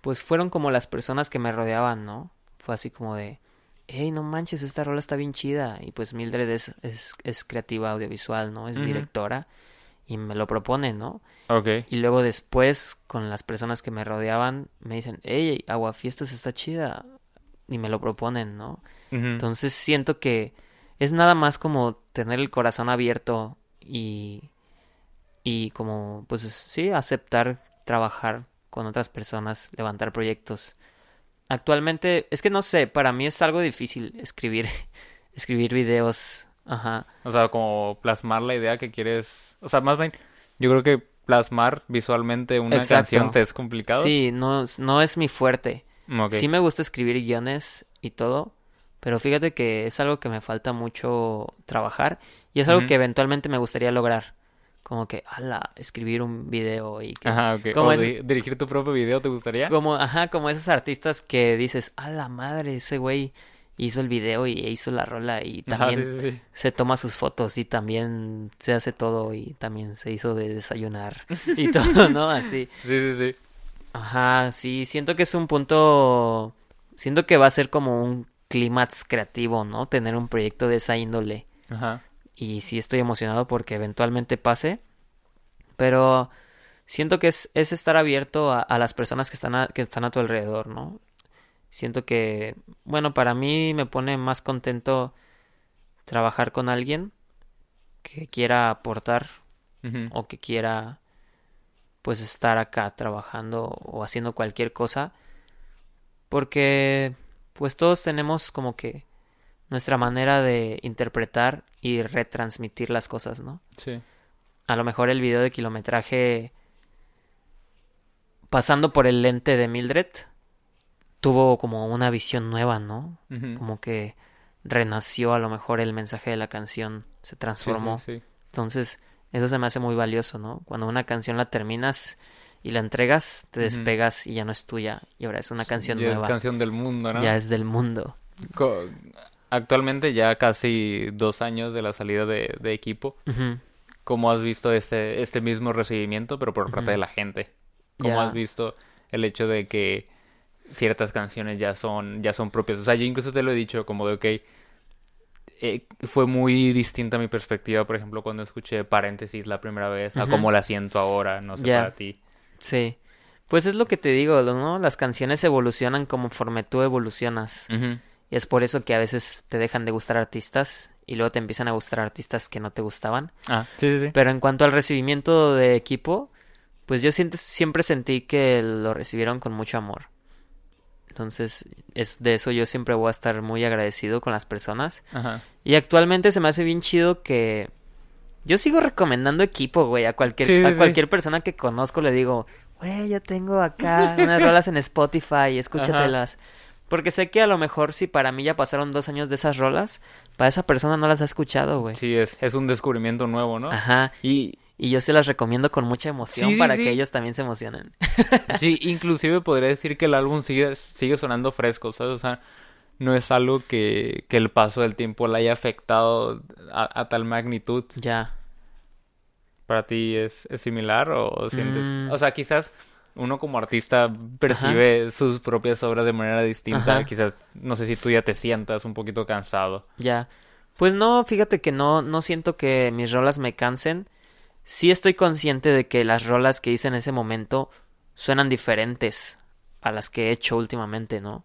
pues fueron como las personas que me rodeaban, ¿no? Fue así como de, hey, no manches, esta rola está bien chida. Y pues Mildred es, es, es creativa audiovisual, ¿no? Es directora y me lo propone, ¿no? Ok. Y luego después, con las personas que me rodeaban, me dicen, hey, Aguafiestas está chida. Y me lo proponen, ¿no? Entonces siento que es nada más como tener el corazón abierto y, y como, pues sí, aceptar trabajar con otras personas, levantar proyectos. Actualmente, es que no sé, para mí es algo difícil escribir, [LAUGHS] escribir videos. Ajá. O sea, como plasmar la idea que quieres. O sea, más bien, yo creo que plasmar visualmente una Exacto. canción te es complicado. Sí, no, no es mi fuerte. Mm, ok. Sí me gusta escribir guiones y todo, pero fíjate que es algo que me falta mucho trabajar y es algo que eventualmente me gustaría lograr. Como que, ala, escribir un video y que... Ajá, ok. como O es- di- dirigir tu propio video, ¿te gustaría? Como, ajá, como esos artistas que dices, a la madre, ese güey hizo el video y hizo la rola y Ajá, también sí, sí, sí. se toma sus fotos y también se hace todo y también se hizo de desayunar y [LAUGHS] todo, ¿no? Así. Sí, sí, sí. Ajá, sí, siento que es un punto, siento que va a ser como un clímax creativo, ¿no? Tener un proyecto de esa índole. Ajá. Y sí estoy emocionado porque eventualmente pase. Pero siento que es, es estar abierto a, a las personas que están a, que están a tu alrededor, ¿no? Siento que, bueno, para mí me pone más contento trabajar con alguien que quiera aportar o que quiera pues estar acá trabajando o haciendo cualquier cosa porque pues todos tenemos como que nuestra manera de interpretar y retransmitir las cosas, ¿no? Sí. A lo mejor el video de kilometraje pasando por el lente de Mildred tuvo como una visión nueva, ¿no? Como que renació a lo mejor el mensaje de la canción, se transformó. sí, sí. Entonces, eso se me hace muy valioso, ¿no? Cuando una canción la terminas y la entregas, te despegas y ya no es tuya. Y ahora es una canción Ya nueva. es canción del mundo, ¿no? Ya es del mundo. Co- Actualmente ya casi dos años de la salida de, de equipo. ¿Cómo has visto este, este mismo recibimiento, pero por parte de la gente? ¿Cómo has visto el hecho de que ciertas canciones ya son, ya son propias? O sea, yo incluso te lo he dicho como de, ok, eh, fue muy distinta mi perspectiva, por ejemplo, cuando escuché Paréntesis la primera vez, a cómo la siento ahora, no sé para ti. Sí. Pues es lo que te digo, ¿no? Las canciones evolucionan conforme tú evolucionas. Y es por eso que a veces te dejan de gustar artistas y luego te empiezan a gustar artistas que no te gustaban. Ah, sí, sí, sí. Pero en cuanto al recibimiento de equipo, pues yo siempre sentí que lo recibieron con mucho amor. Entonces, es de eso yo siempre voy a estar muy agradecido con las personas. Ajá. Y actualmente se me hace bien chido que yo sigo recomendando equipo, güey, a cualquier Sí, a sí. cualquier persona que conozco le digo, güey, yo tengo acá [LAUGHS] unas rolas en Spotify, escúchatelas. Porque sé que a lo mejor si para mí ya pasaron dos años de esas rolas, para esa persona no las ha escuchado, güey. Sí, es, es un descubrimiento nuevo, ¿no? Ajá. Y Y yo se las recomiendo con mucha emoción Sí, para sí. que ellos también se emocionen. [LAUGHS] sí, inclusive podría decir que el álbum sigue, sigue sonando fresco, ¿sabes? O sea, no es algo que, que el paso del tiempo le haya afectado a, a tal magnitud. ya. ¿Para ti es, es similar o sientes? Mm. O sea, quizás uno como artista percibe sus propias obras de manera distinta. Ajá. Quizás, no sé si tú ya te sientas un poquito cansado. Ya. Pues no, fíjate que no, no siento que mis rolas me cansen. Sí estoy consciente de que las rolas que hice en ese momento suenan diferentes a las que he hecho últimamente, ¿no?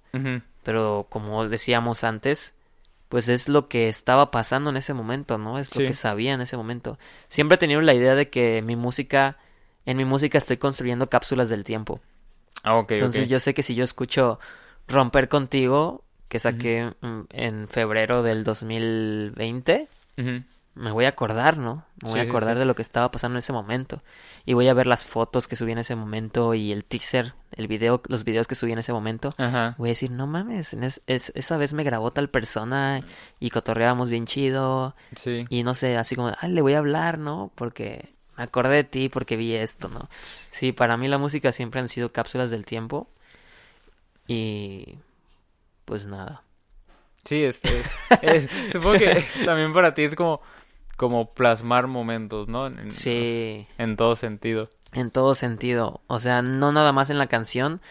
Pero como decíamos antes, pues es lo que estaba pasando en ese momento, ¿no? Es lo Sí. que sabía en ese momento. Siempre he tenido la idea de que mi música, en mi música estoy construyendo cápsulas del tiempo. Ah, ok, Entonces yo sé que si yo escucho Romper contigo, que saqué en febrero del 2020, Ujú. me voy a acordar, ¿no? Me voy Sí, a acordar sí. de lo que estaba pasando en ese momento. Y voy a ver las fotos que subí en ese momento y el teaser, el video, los videos que subí en ese momento. Ajá. Voy a decir, no mames, en es- es- esa vez me grabó tal persona y cotorreábamos bien chido. Sí. Y no sé, así como, ah, le voy a hablar, ¿no? Porque me acordé de ti porque vi esto, ¿no? Sí, para mí la música siempre han sido cápsulas del tiempo. Y pues nada. Sí, es, es- es- [LAUGHS] supongo que también para ti es como, como plasmar momentos, ¿no? En, Sí, en todo sentido. en todo sentido. O sea, no nada más en la canción,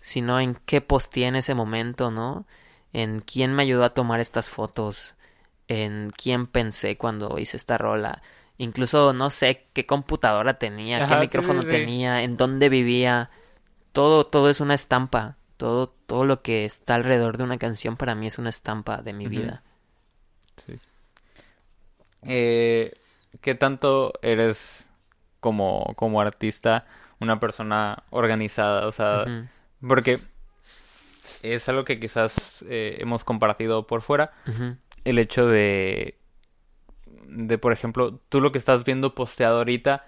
sino en qué posteé en ese momento, ¿no? En quién me ayudó a tomar estas fotos, en quién pensé cuando hice esta rola. Incluso no sé qué computadora tenía, qué Ajá, sí, micrófono sí, sí. tenía, en dónde vivía. Todo, todo es una estampa. Todo, todo lo que está alrededor de una canción para mí es una estampa de mi vida. Eh, ¿qué tanto eres como, como artista una persona organizada? O sea, porque es algo que quizás eh, hemos compartido por fuera. El hecho de, de, por ejemplo, tú lo que estás viendo posteado ahorita,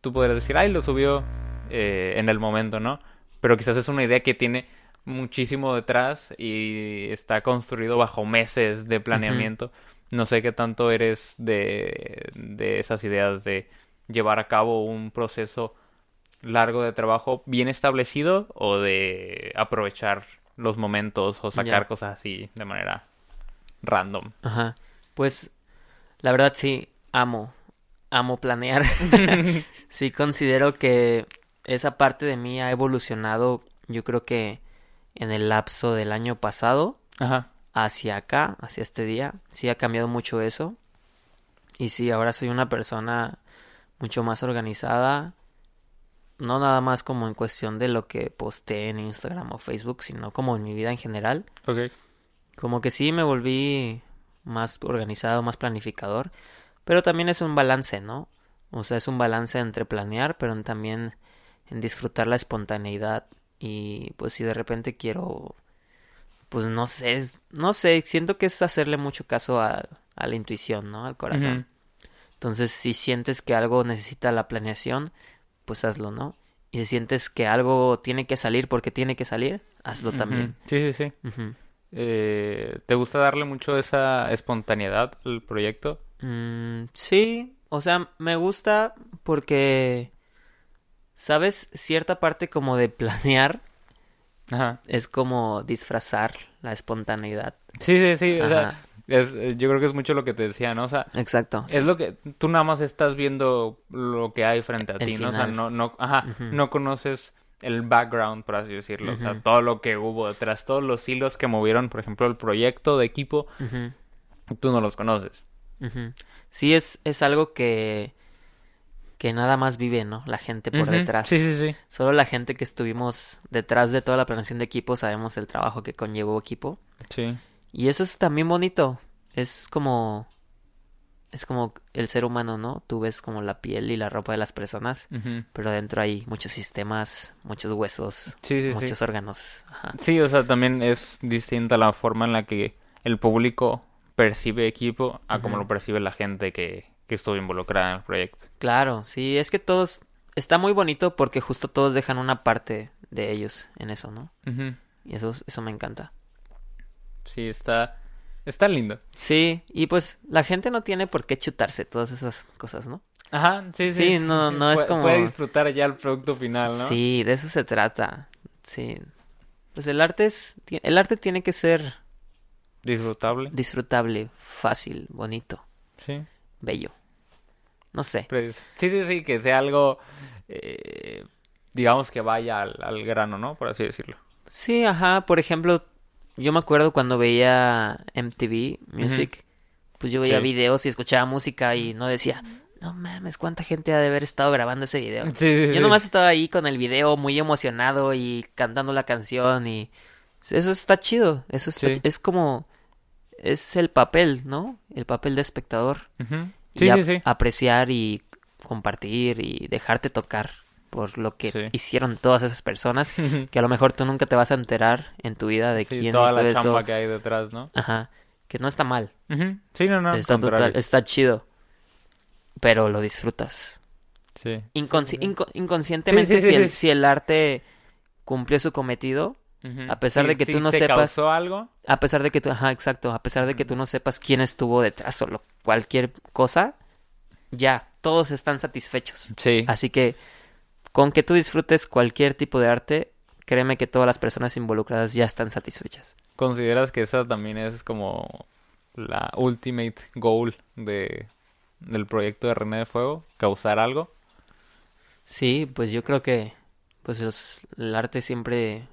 tú podrías decir, ay, lo subió eh, en el momento, ¿no? Pero quizás es una idea que tiene muchísimo detrás y está construido bajo meses de planeamiento. No sé qué tanto eres de, de esas ideas de llevar a cabo un proceso largo de trabajo bien establecido o de aprovechar los momentos o sacar cosas así de manera random. Ajá. Pues la verdad sí, amo, amo planear. [LAUGHS] sí considero que esa parte de mí ha evolucionado, yo creo que en el lapso del año pasado Ajá. hacia acá, hacia este día, sí ha cambiado mucho eso. Y sí, ahora soy una persona mucho más organizada. No nada más como en cuestión de lo que posteé en Instagram o Facebook, sino como en mi vida en general. Ok. Como que sí me volví más organizado, más planificador, pero también es un balance, ¿no? O sea, es un balance entre planear, pero también en disfrutar la espontaneidad y pues si de repente quiero pues no sé, no sé, siento que es hacerle mucho caso a, a la intuición, ¿no? Al corazón. Entonces, si sientes que algo necesita la planeación, pues hazlo, ¿no? Y si sientes que algo tiene que salir porque tiene que salir, hazlo también. Sí, sí, sí. Eh, ¿te gusta darle mucho esa espontaneidad al proyecto? Mm, sí, o sea, me gusta porque, ¿sabes? Cierta parte como de planear Ajá. es como disfrazar la espontaneidad. Sí, sí, sí. O sea, es, yo creo que es mucho lo que te decía, ¿no? O sea, Exacto. es lo que tú nada más estás viendo lo que hay frente a El ti, ¿no? O sea, no, no, ajá, no conoces el background, por así decirlo. O sea, todo lo que hubo detrás, todos los hilos que movieron, por ejemplo, el proyecto de equipo, tú no los conoces. Sí, es, es algo que, que nada más vive, ¿no? La gente por detrás. Sí, sí, sí. Solo la gente que estuvimos detrás de toda la planeación de equipo sabemos el trabajo que conllevó equipo. Sí. Y eso es también bonito. Es como. Es como el ser humano, ¿no? Tú ves como la piel y la ropa de las personas, pero dentro hay muchos sistemas, muchos huesos, Sí, sí, sí. muchos órganos. Ajá. Sí, o sea, también es distinta la forma en la que el público percibe equipo a como Ujú. lo percibe la gente que, que estuvo involucrada en el proyecto. Claro, sí, es que todos. Está muy bonito porque justo todos dejan una parte de ellos en eso, ¿no? Y eso, eso me encanta. Sí, está, está lindo. Sí, y pues la gente no tiene por qué chutarse todas esas cosas, ¿no? Ajá, sí, sí. Sí, no- no es como- Puede disfrutar ya el producto final, ¿no? Sí, de eso se trata. Sí. Pues el arte es. El arte tiene que ser Disfrutable. disfrutable, fácil, bonito, Sí. bello. No sé. Pues, sí, sí, sí, que sea algo, eh, digamos que vaya al, al grano, ¿no? Por así decirlo. Sí, ajá. Por ejemplo, yo me acuerdo cuando veía MTV Music, pues yo veía Sí. videos y escuchaba música y no decía, no mames, cuánta gente ha de haber estado grabando ese video. Sí, sí, Yo nomás estaba ahí con el video muy emocionado y cantando la canción y eso está chido. Eso está- es como es el papel, ¿no? El papel de espectador. Y apreciar y compartir y dejarte tocar por lo que Sí. hicieron todas esas personas [LAUGHS] que a lo mejor tú nunca te vas a enterar en tu vida de Sí, quién toda hizo la eso. chamba que hay detrás, ¿no? Ajá, que no está mal. Sí, no, no, está total, está chido. Pero lo disfrutas. Sí. Inconsci- inco- inconscientemente, Sí, sí, sí, si, el, sí. si el arte cumplió su cometido, a pesar Sí, de que sí tú no te sepas- causó algo, a pesar de que tú, ajá, exacto, a pesar de que tú no sepas quién estuvo detrás o lo- cualquier cosa, ya, todos están satisfechos. sí. Así que con que tú disfrutes cualquier tipo de arte, créeme que todas las personas involucradas ya están satisfechas. ¿Consideras que esa también es como la ultimate goal de, del proyecto de René de Fuego? ¿Causar algo? Sí, pues yo creo que pues los- el arte siempre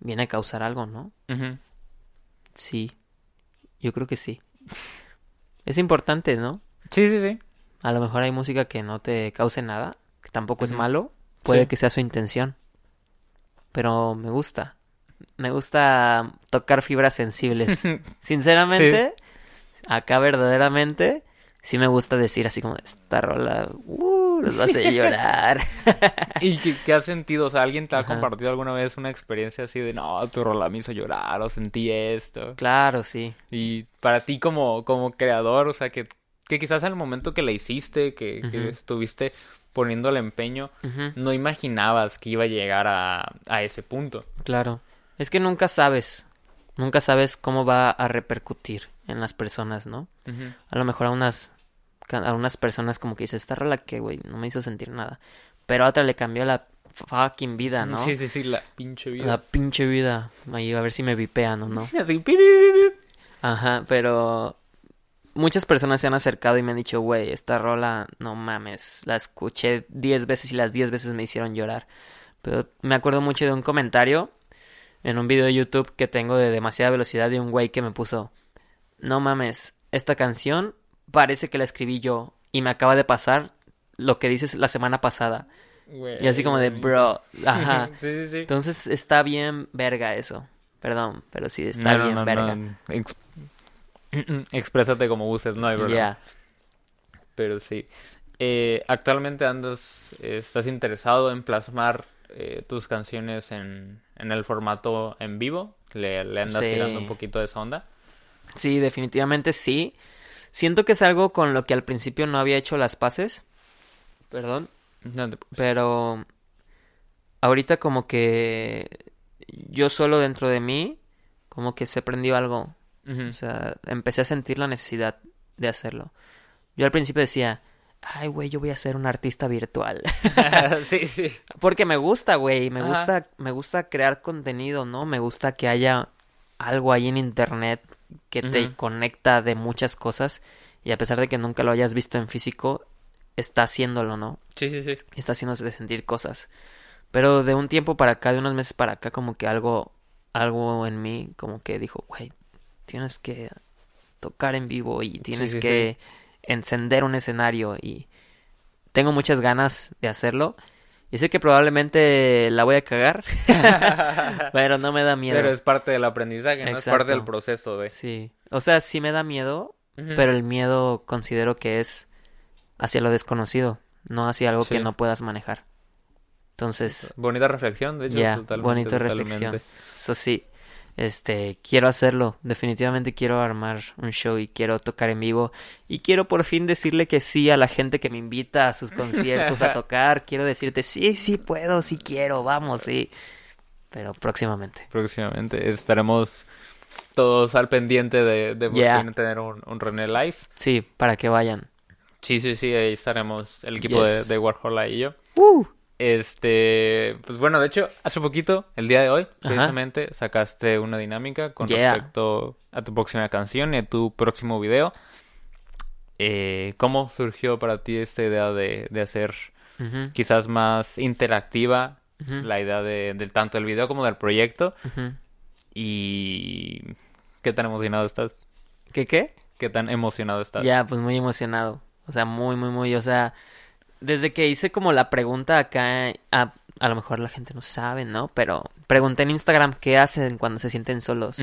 viene a causar algo, ¿no? Sí. Yo creo que sí. Es importante, ¿no? Sí, sí, sí. A lo mejor hay música que no te cause nada, tampoco es malo, puede Sí. que sea su intención. Pero me gusta. Me gusta tocar fibras sensibles. [LAUGHS] Sinceramente, acá verdaderamente, sí me gusta decir así como, esta rola, uh, los hacer llorar. [LAUGHS] ¿Y qué, qué has sentido? O sea, ¿alguien te ha Ajá. compartido alguna vez una experiencia así de, no, tu rola me hizo llorar o sentí esto? claro, sí. Y para ti como, como creador, o sea, que, que quizás al momento que la hiciste, que, estuviste poniendo el empeño, no imaginabas que iba a llegar a, a ese punto. claro. Es que nunca sabes, nunca sabes cómo va a repercutir en las personas, ¿no? A lo mejor a unas, a unas personas como que dice, esta rola que, güey, no me hizo sentir nada. Pero a otra le cambió la fucking vida, ¿no? Sí, sí, sí, la pinche vida. La pinche vida. Ahí a ver si me vipean o no. [LAUGHS] Así. Ajá, pero muchas personas se han acercado y me han dicho, güey, esta rola, no mames, la escuché 10 veces y las 10 veces me hicieron llorar. Pero me acuerdo mucho de un comentario en un video de YouTube que tengo de demasiada velocidad de un güey que me puso, no mames, esta canción parece que la escribí yo y me acaba de pasar lo que dices la semana pasada. Güey, Y así como de, bro, ajá. [LAUGHS] sí, sí, sí. Entonces está bien verga eso. Perdón, pero sí está No, bien no, verga. no. Exprésate como gustes, no hay problema. Pero sí. Eh, actualmente andas, estás interesado en plasmar eh, tus canciones en, en el formato en vivo, le, le andas Sí. tirando un poquito de esa onda. Sí, definitivamente sí. Siento que es algo con lo que al principio no había hecho las paces. Perdón. No te- Pero ahorita como que yo solo dentro de mí, como que se prendió algo. O sea, empecé a sentir la necesidad de hacerlo. Yo al principio decía, ay, güey, yo voy a ser un artista virtual. [LAUGHS] sí, [LAUGHS] sí. Porque me gusta, güey, me Ajá. gusta, me gusta crear contenido, ¿no? Me gusta que haya algo ahí en internet que te conecta de muchas cosas y a pesar de que nunca lo hayas visto en físico, está haciéndolo, ¿no? Sí, sí, sí. Está haciéndose sentir cosas. Pero de un tiempo para acá, de unos meses para acá, como que algo, algo en mí, como que dijo, güey, tienes que tocar en vivo y tienes sí, que encender un escenario y tengo muchas ganas de hacerlo. Y sé que probablemente la voy a cagar, [LAUGHS] pero no me da miedo. Pero es parte del aprendizaje, ¿no? Es parte del proceso de... Sí, o sea, sí me da miedo, pero el miedo considero que es hacia lo desconocido, no hacia algo que no puedas manejar. Entonces, Bonita reflexión, de hecho. ya, totalmente, bonita reflexión. Eso sí, este, quiero hacerlo, definitivamente quiero armar un show y quiero tocar en vivo y quiero por fin decirle que sí a la gente que me invita a sus conciertos a [LAUGHS] tocar. Quiero decirte, sí, sí puedo, sí quiero, vamos, sí. Pero próximamente. Próximamente estaremos todos al pendiente de, de por fin tener un, un René Live. Sí, para que vayan. Sí, sí, sí, ahí estaremos el equipo Yes. de, de Warhol y yo. ¡Uh! Este, pues bueno, de hecho, hace poquito, el día de hoy, Ajá. precisamente, sacaste una dinámica con Yeah. respecto a tu próxima canción y a tu próximo video. Eh, ¿Cómo surgió para ti esta idea de, de hacer Ujú, quizás más interactiva ujú, la idea de, del tanto del video como del proyecto? ujú. ¿Y qué tan emocionado estás? ¿Qué qué? ¿Qué tan emocionado estás? Ya, pues muy emocionado. O sea, muy, muy, muy. O sea, desde que hice como la pregunta acá, a, a lo mejor la gente no sabe, ¿no? Pero pregunté en Instagram qué hacen cuando se sienten solos.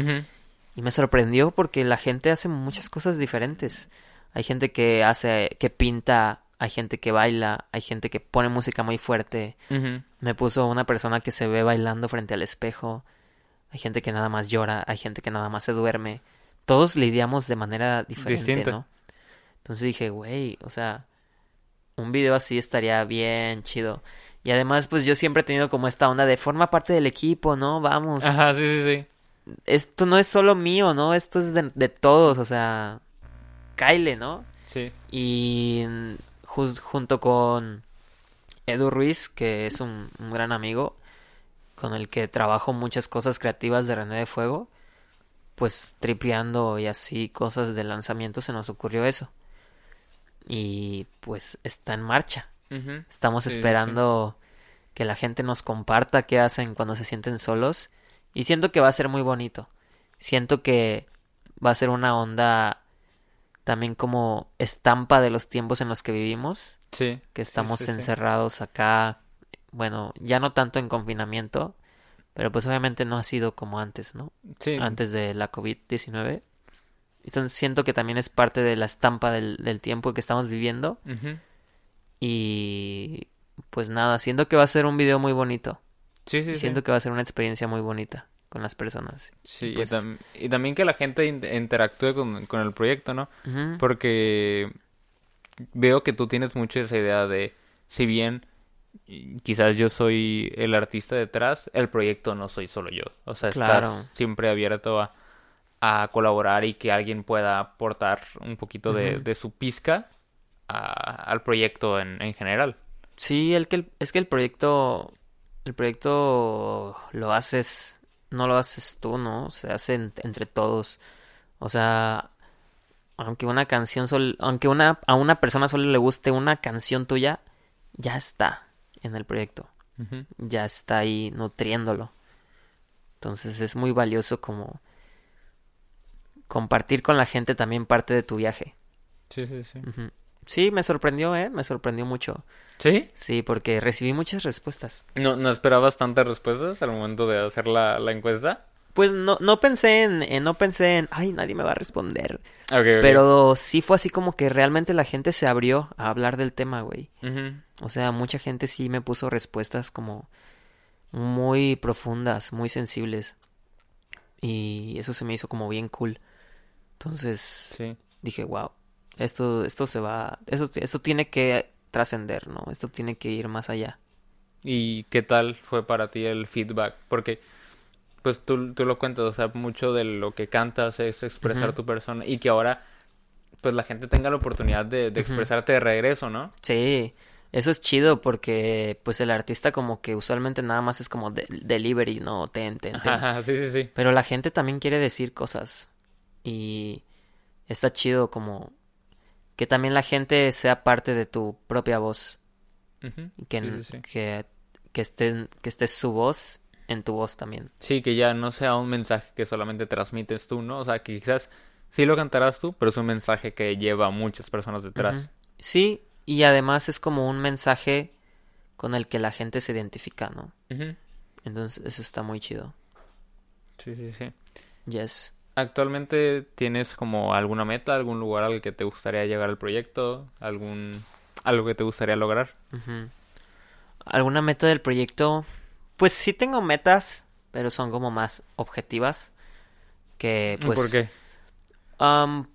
Y me sorprendió porque la gente hace muchas cosas diferentes. Hay gente que hace, que pinta, hay gente que baila, hay gente que pone música muy fuerte. Me puso una persona que se ve bailando frente al espejo. Hay gente que nada más llora, hay gente que nada más se duerme. Todos lidiamos de manera diferente, Distinta. ¿no? Entonces dije, güey, o sea, un video así estaría bien chido. Y además, pues yo siempre he tenido como esta onda de forma parte del equipo, ¿no? Vamos. Ajá, sí, sí, sí. Esto no es solo mío, ¿no? Esto es de, de todos, o sea, Kyle, ¿no? Sí. Y junto con Edu Ruiz, que es un, un gran amigo, con el que trabajo muchas cosas creativas de René de Fuego, pues tripeando y así cosas de lanzamiento se nos ocurrió eso. Y pues está en marcha. Estamos Sí, sí. esperando que la gente nos comparta qué hacen cuando se sienten solos. Y siento que va a ser muy bonito. Siento que va a ser una onda también como estampa de los tiempos en los que vivimos. Sí. Que estamos sí. encerrados acá. Bueno, ya no tanto en confinamiento. Pero pues obviamente no ha sido como antes, ¿no? Sí. Antes de la COVID-19. Entonces siento que también es parte de la estampa del, del tiempo que estamos viviendo. Y pues nada, siento que va a ser un video muy bonito. Sí, sí, Y sí. siento que va a ser una experiencia muy bonita con las personas. Sí, y, pues- tam- y también que la gente in- interactúe con, con el proyecto, ¿no? Porque veo que tú tienes mucho esa idea de, si bien quizás yo soy el artista detrás, el proyecto no soy solo yo. O sea, estás Claro. siempre abierto a, a colaborar y que alguien pueda aportar un poquito de, su pizca a- al proyecto en, en general. Sí, el que es que el proyecto el proyecto lo haces no lo haces tú, ¿no? Se hace en- entre todos. O sea, aunque una canción sol, aunque una a una persona solo le guste una canción tuya, ya está en el proyecto. Ya está ahí nutriéndolo. Entonces es muy valioso como compartir con la gente también parte de tu viaje. Sí, sí, sí. Sí, me sorprendió, ¿eh? Me sorprendió mucho. ¿Sí? Sí, porque recibí muchas respuestas. ¿No, no esperabas tantas respuestas al momento de hacer la, la encuesta? Pues no, no pensé en, en- no pensé en, ay, nadie me va a responder. Pero sí fue así como que realmente la gente se abrió a hablar del tema, güey. O sea, mucha gente sí me puso respuestas como muy profundas, muy sensibles. Y eso se me hizo como bien cool. Entonces Sí. dije, wow, esto, esto se va, esto, esto tiene que trascender, ¿no? Esto tiene que ir más allá. ¿Y qué tal fue para ti el feedback? Porque, pues tú, tú lo cuentas, o sea, mucho de lo que cantas es expresar tu persona y que ahora, pues la gente tenga la oportunidad de, de expresarte de regreso, ¿no? Sí, eso es chido porque pues el artista como que usualmente nada más es como de- delivery, ¿no? Ten, ten, ten. Ajá, [LAUGHS] sí, sí, sí. Pero la gente también quiere decir cosas y está chido como que también la gente sea parte de tu propia voz y que, Sí, que, que, estén, que esté su voz en tu voz también. Sí, que ya no sea un mensaje que solamente transmites tú, ¿no? O sea, que quizás sí lo cantarás tú, pero es un mensaje que lleva a muchas personas detrás. Sí, y además es como un mensaje con el que la gente se identifica, ¿no? Entonces eso está muy chido. Sí, sí, sí. Yes. ¿Actualmente tienes como alguna meta, algún lugar al que te gustaría llegar al proyecto? ¿Algún... algo que te gustaría lograr? ¿Alguna meta del proyecto? Pues sí tengo metas, pero son como más objetivas. Que pues... ¿Por qué?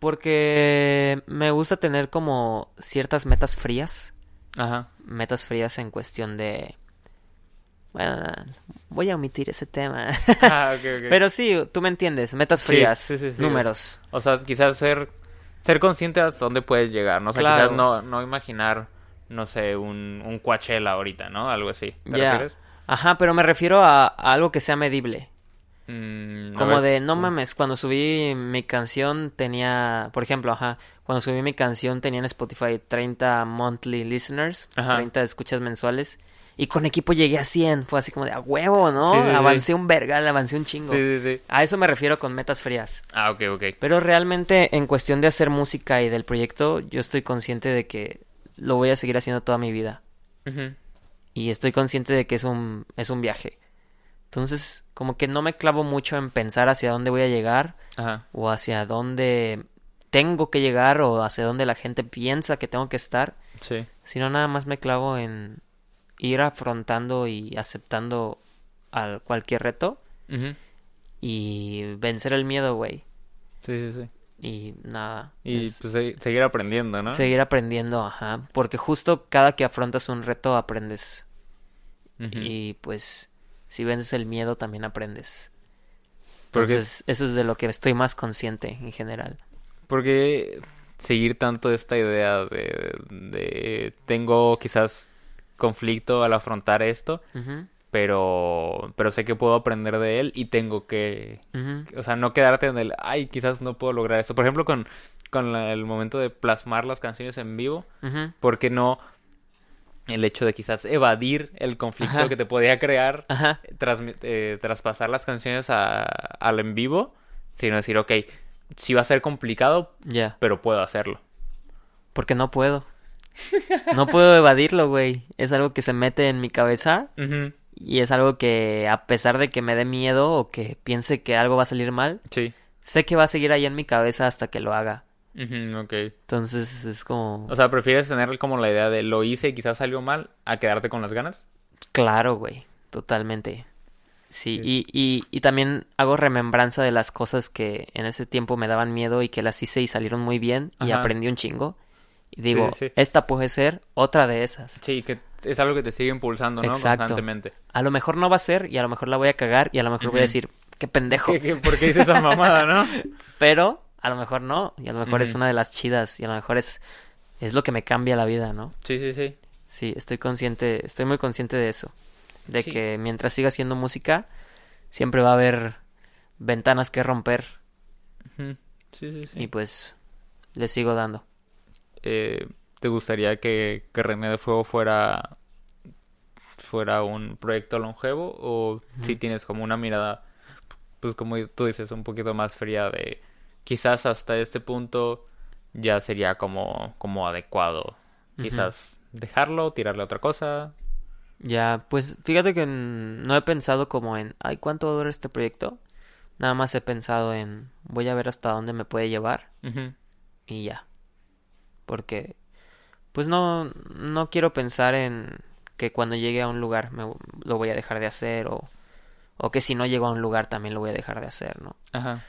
Porque me gusta tener como ciertas metas frías. Ajá. Metas frías en cuestión de... Bueno, voy a omitir ese tema. [LAUGHS] Ah. Pero sí, tú me entiendes. Metas frías. sí, sí, sí. números. O sea, quizás ser, ser consciente hasta dónde puedes llegar, ¿no? O sea, Claro. quizás no, no imaginar, no sé, un, un Coachella ahorita, ¿no? Algo así. ¿Te refieres? Ajá, pero me refiero a, a algo que sea medible. Mm, Como de, no mames, cuando subí mi canción tenía, por ejemplo, ajá, cuando subí mi canción tenía en Spotify 30 monthly listeners, Ajá. 30 escuchas mensuales, y con equipo llegué a 100, fue así como de, a huevo, ¿no? Sí, sí, sí. avancé un vergal, avancé un chingo. Sí, sí, sí. A eso me refiero con metas frías. Ah, ok, ok. Pero realmente en cuestión de hacer música y del proyecto, yo estoy consciente de que lo voy a seguir haciendo toda mi vida. Ujú. Y estoy consciente de que es un, es un viaje. Entonces, como que no me clavo mucho en pensar hacia dónde voy a llegar Ajá. o hacia dónde tengo que llegar o hacia dónde la gente piensa que tengo que estar, Sí. sino nada más me clavo en ir afrontando y aceptando a cualquier reto y vencer el miedo, güey. Sí, sí, sí. Y nada. Y es pues se- seguir aprendiendo, ¿no? seguir aprendiendo, ajá. Porque justo cada que afrontas un reto aprendes. Y pues si vences el miedo también aprendes. Porque- Entonces, eso es de lo que estoy más consciente en general. Porque seguir tanto esta idea de, de tengo quizás conflicto al afrontar esto, pero pero sé que puedo aprender de él y tengo que o sea, no quedarte en el ay, quizás no puedo lograr esto. Por ejemplo, con con la- el momento de plasmar las canciones en vivo, ujú. porque no el hecho de quizás evadir el conflicto Ajá. que te podía crear Ajá. transmi- eh, traspasar las canciones a, al en vivo, sino decir, ok, sí va a ser complicado, Ya. pero puedo hacerlo. Porque no puedo. No puedo evadirlo, güey. Es algo que se mete en mi cabeza y es algo que a pesar de que me dé miedo o que piense que algo va a salir mal, Sí. sé que va a seguir ahí en mi cabeza hasta que lo haga. Ok. Entonces es como... O sea, ¿prefieres tener como la idea de lo hice y quizás salió mal a quedarte con las ganas? Claro, güey. Totalmente. Sí, Sí. y, y, y también hago remembranza de las cosas que en ese tiempo me daban miedo y que las hice y salieron muy bien y aprendí un chingo. Y digo, sí, sí. esta puede ser otra de esas. Sí, que es algo que te sigue impulsando, ¿no? Exacto. Constantemente. A lo mejor no va a ser y a lo mejor la voy a cagar y a lo mejor voy a decir, qué pendejo. ¿Qué, qué, por qué dices esa [LAUGHS] mamada, no? Pero a lo mejor no y a lo mejor es una de las chidas y a lo mejor es, es lo que me cambia la vida, ¿no? Sí, sí, sí. Sí, estoy consciente, estoy muy consciente de eso. De Sí. que mientras siga haciendo música, siempre va a haber ventanas que romper. Sí, sí, sí. y pues le sigo dando. Eh, ¿te gustaría que, que René de Fuego fuera fuera un proyecto longevo o si tienes como una mirada pues como tú dices un poquito más fría de quizás hasta este punto ya sería como como adecuado quizás dejarlo tirarle a otra cosa Ya, pues fíjate que no he pensado como en, ay, ¿cuánto va a durar este proyecto? Nada más he pensado en, voy a ver hasta dónde me puede llevar y ya. Porque, pues no, no quiero pensar en que cuando llegue a un lugar me, lo voy a dejar de hacer o, o que si no llego a un lugar también lo voy a dejar de hacer, ¿no? Ajá.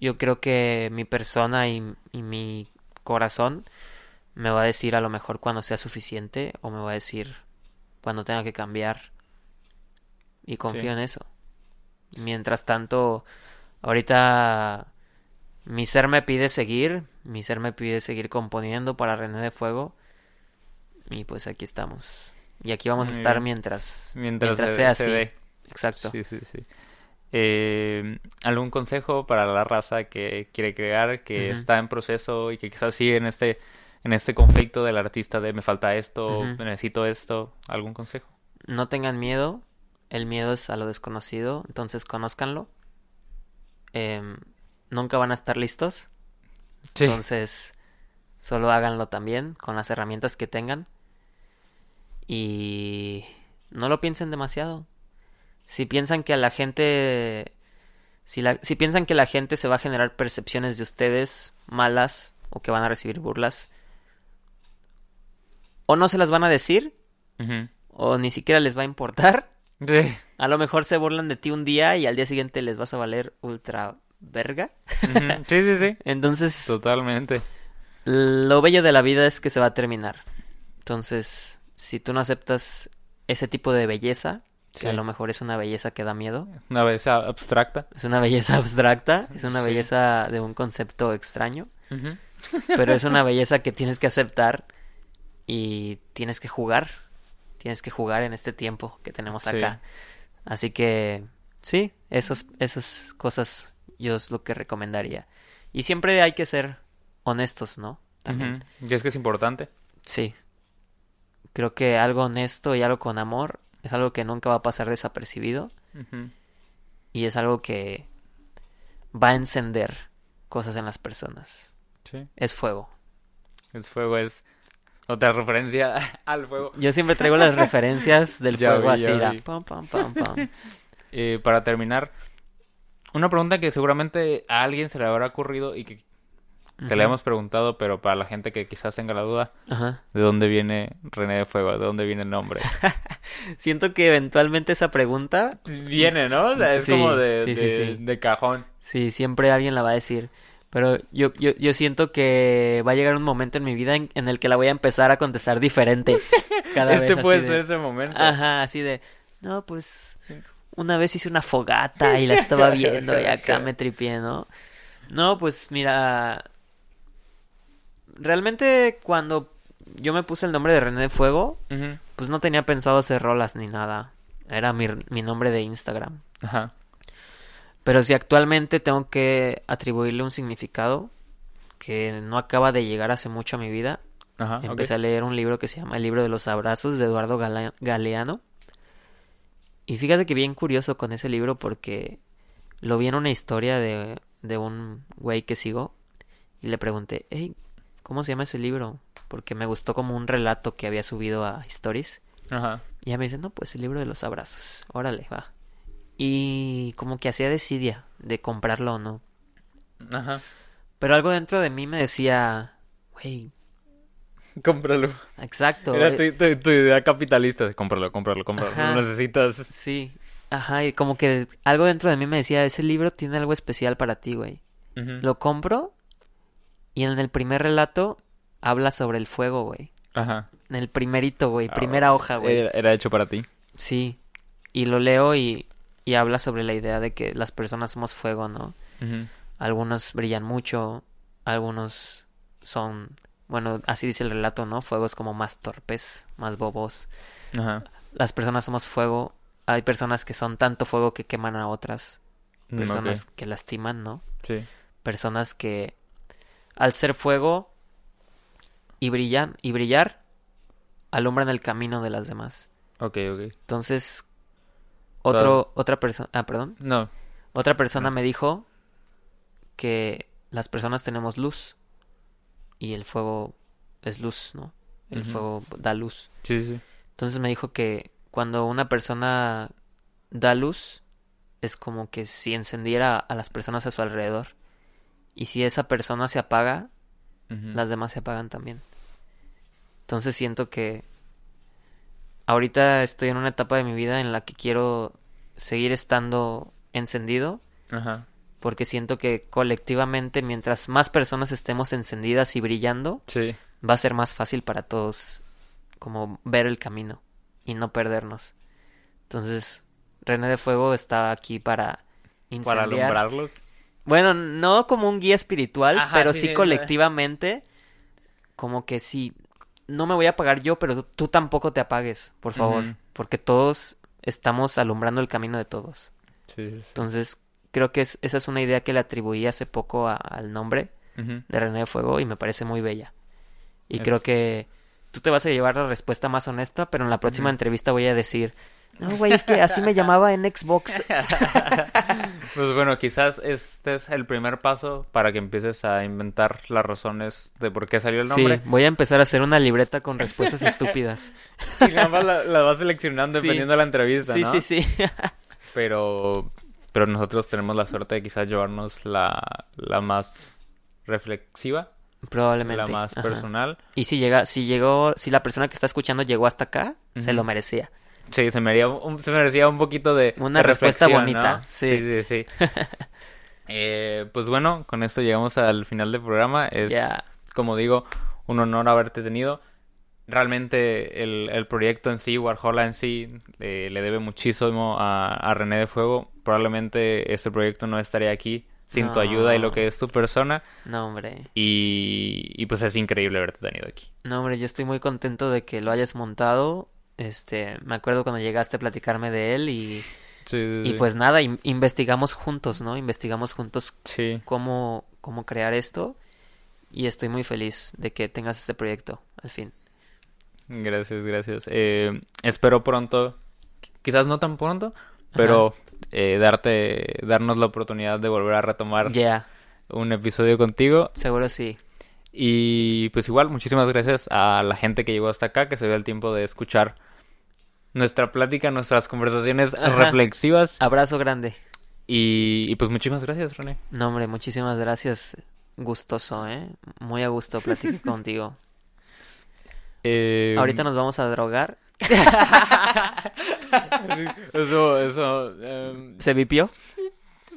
Yo creo que mi persona y, y mi corazón me va a decir a lo mejor cuando sea suficiente o me va a decir cuando tenga que cambiar y confío Sí. en eso. Mientras tanto, ahorita mi ser me pide seguir, mi ser me pide seguir componiendo para René de Fuego y pues aquí estamos. Y aquí vamos a estar mientras, Mientras, mientras se, sea se así. dé. Exacto. Sí, sí, sí. Eh, ¿Algún consejo para la raza que quiere crear, que está en proceso y que quizás sigue en este, en este conflicto del artista de me falta esto, Ujú. necesito esto? ¿Algún consejo? No tengan miedo. El miedo es a lo desconocido. Entonces conózcanlo. Em, nunca van a estar listos. Sí. Entonces solo háganlo también con las herramientas que tengan. Y no lo piensen demasiado. Si piensan que a la gente... Si, la- si piensan que la gente se va a generar percepciones de ustedes malas o que van a recibir burlas, o no se las van a decir, o ni siquiera les va a importar. Sí. A lo mejor se burlan de ti un día y al día siguiente les vas a valer ultra verga. Sí, sí, sí. [LAUGHS] Entonces, Totalmente. lo bello de la vida es que se va a terminar. Entonces, si tú no aceptas ese tipo de belleza, que Sí. a lo mejor es una belleza que da miedo, Una vez abstracta. es una belleza abstracta, [LAUGHS] es una Sí. belleza de un concepto extraño, [LAUGHS] pero es una belleza que tienes que aceptar y tienes que jugar. Tienes que jugar en este tiempo que tenemos Sí. acá. Así que, sí, esas, esas cosas yo es lo que recomendaría. Y siempre hay que ser honestos, ¿no? También. Ujú. Y es que es importante. Sí. Creo que algo honesto y algo con amor es algo que nunca va a pasar desapercibido y es algo que va a encender cosas en las personas. Sí. Es fuego. El fuego es otra referencia [LAUGHS] al fuego. Yo siempre traigo las referencias del [LAUGHS] fuego vi, así, pam, pam, pam. [LAUGHS] Eh, para terminar, una pregunta que seguramente a alguien se le habrá ocurrido y que te la Ujú. hemos preguntado, pero para la gente que quizás tenga la duda, Ajá. ¿de dónde viene René de Fuego? ¿De dónde viene el nombre? [LAUGHS] Siento que eventualmente esa pregunta, viene, ¿no? O sea, es Sí, como de, sí, de- sí. de cajón. sí, siempre alguien la va a decir. Pero yo, yo, yo siento que va a llegar un momento en mi vida en, en el que la voy a empezar a contestar diferente. [LAUGHS] Cada este vez, puede ser de- ese momento. Ajá, así de, no, pues una vez hice una fogata y la estaba [LAUGHS] viendo y acá me tripié, ¿no? No, pues mira, realmente cuando yo me puse el nombre de René de Fuego, pues no tenía pensado hacer rolas ni nada. Era mi, mi nombre de Instagram. Ajá. Pero si actualmente tengo que atribuirle un significado que no acaba de llegar hace mucho a mi vida, Ajá. Empecé a leer un libro que se llama El libro de los abrazos de Eduardo Galeano. Y fíjate que bien curioso con ese libro porque lo vi en una historia de, de un güey que sigo y le pregunté, hey, ¿cómo se llama ese libro? Porque me gustó como un relato que había subido a Stories. Ajá. Y ella me dice, no, pues el libro de los abrazos. Órale, va. Y como que hacía desidia de comprarlo o no. Ajá. Pero algo dentro de mí me decía, güey, [LAUGHS] Cómpralo. exacto. Era tu, tu- tu idea capitalista de cómpralo, cómpralo, cómpralo. Ajá. Lo necesitas. Sí, ajá, y como que algo dentro de mí me decía, ese libro tiene algo especial para ti, güey. Lo compro y en el primer relato habla sobre el fuego, güey. Ajá. En el primerito, güey, Ah, primera hoja, güey. Era, era hecho para ti. Sí, y lo leo y, y habla sobre la idea de que las personas somos fuego, ¿no? Ujú. Algunos brillan mucho, algunos son, bueno, así dice el relato, ¿no? Fuegos como más torpes, más bobos. Ajá. Las personas somos fuego. Hay personas que son tanto fuego que queman a otras. Mm, personas que lastiman, ¿no? Sí. Personas que al ser fuego y brillan y brillar alumbran el camino de las demás. Ok, ok. Entonces otro otra persona, ah, perdón, No. otra persona me dijo que las personas tenemos luz y el fuego es luz, ¿no? El fuego da luz. Sí, sí. Entonces me dijo que cuando una persona da luz es como que si encendiera a las personas a su alrededor. Y si esa persona se apaga, las demás se apagan también. Entonces siento que ahorita estoy en una etapa de mi vida en la que quiero seguir estando encendido Ajá. Porque siento que colectivamente mientras más personas estemos encendidas y brillando Sí. va a ser más fácil para todos como ver el camino y no perdernos. Entonces, René de Fuego está aquí para Para incendiar. alumbrarlos. Bueno, no como un guía espiritual, Ajá, pero sí, colectivamente como que sí no me voy a apagar yo, pero tú, tampoco te apagues, por favor, porque todos estamos alumbrando el camino de todos. Sí. Entonces, creo que es- esa es una idea que le atribuí hace poco a- al nombre de René de Fuego y me parece muy bella. Y Es- creo que tú te vas a llevar la respuesta más honesta, pero en la próxima entrevista voy a decir, no, [LAUGHS] güey, es que así me llamaba en Xbox. [LAUGHS] Pues bueno, quizás este es el primer paso para que empieces a inventar las razones de por qué salió el Sí, nombre. voy a empezar a hacer una libreta con respuestas [LAUGHS] estúpidas. Y nada más la, la vas seleccionando Sí. dependiendo de la entrevista, Sí, ¿no? sí, sí. Pero, pero nosotros tenemos la suerte de quizás llevarnos la, la más reflexiva, Probablemente. la más Ajá. personal. Y si llega, si llegó, si la persona que está escuchando llegó hasta acá, se lo merecía. Sí, se merecía un, se merecía un poquito de Una de respuesta bonita, ¿no? sí. sí, sí. sí. [LAUGHS] Eh, pues bueno, con esto llegamos al final del programa. Es, como digo, un honor haberte tenido. Realmente el, el proyecto en sí, Warhola en sí, eh, le debe muchísimo a, a René de Fuego. Probablemente este proyecto no estaría aquí sin tu ayuda y lo que es tu persona. No, hombre. Y, y pues es increíble haberte tenido aquí. No, hombre, yo estoy muy contento de que lo hayas montado. Este, me acuerdo cuando llegaste a platicarme de él y, y pues nada, in- investigamos juntos, ¿no? Investigamos juntos Sí. cómo, cómo crear esto y estoy muy feliz de que tengas este proyecto al fin. Gracias, gracias. Eh, espero pronto, quizás no tan pronto, pero eh, darte, darnos la oportunidad de volver a retomar un episodio contigo. seguro sí. Y pues igual, muchísimas gracias a la gente que llegó hasta acá, que se dio el tiempo de escuchar nuestra plática, nuestras conversaciones Ajá. reflexivas. Abrazo grande. Y, y pues muchísimas gracias, René. No, hombre, muchísimas gracias. Gustoso, ¿eh? Muy a gusto platicar [LAUGHS] contigo. Eh, Ahorita nos vamos a drogar. [LAUGHS] Eso, eso... em, ¿Se vipió?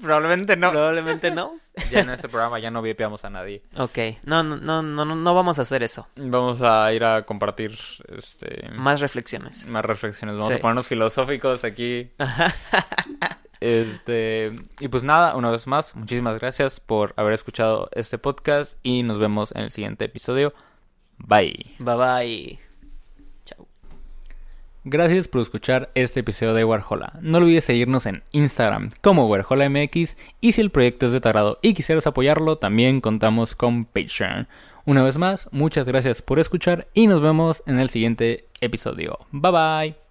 probablemente no. Probablemente no. Ya en este programa ya no vipeamos a nadie. Ok, no, no, no, no, no- no vamos a hacer eso. Vamos a ir a compartir este Más reflexiones. más reflexiones. Vamos Sí. a ponernos filosóficos aquí. [LAUGHS] Este, y pues nada, una vez más, muchísimas gracias por haber escuchado este podcast y nos vemos en el siguiente episodio. Bye. Bye bye. Chao. Gracias por escuchar este episodio de Warhola. No olvides seguirnos en Instagram como WarholaMX y si el proyecto es de tu agrado y quisieras apoyarlo, también contamos con Patreon. Una vez más, muchas gracias por escuchar y nos vemos en el siguiente episodio. Bye bye.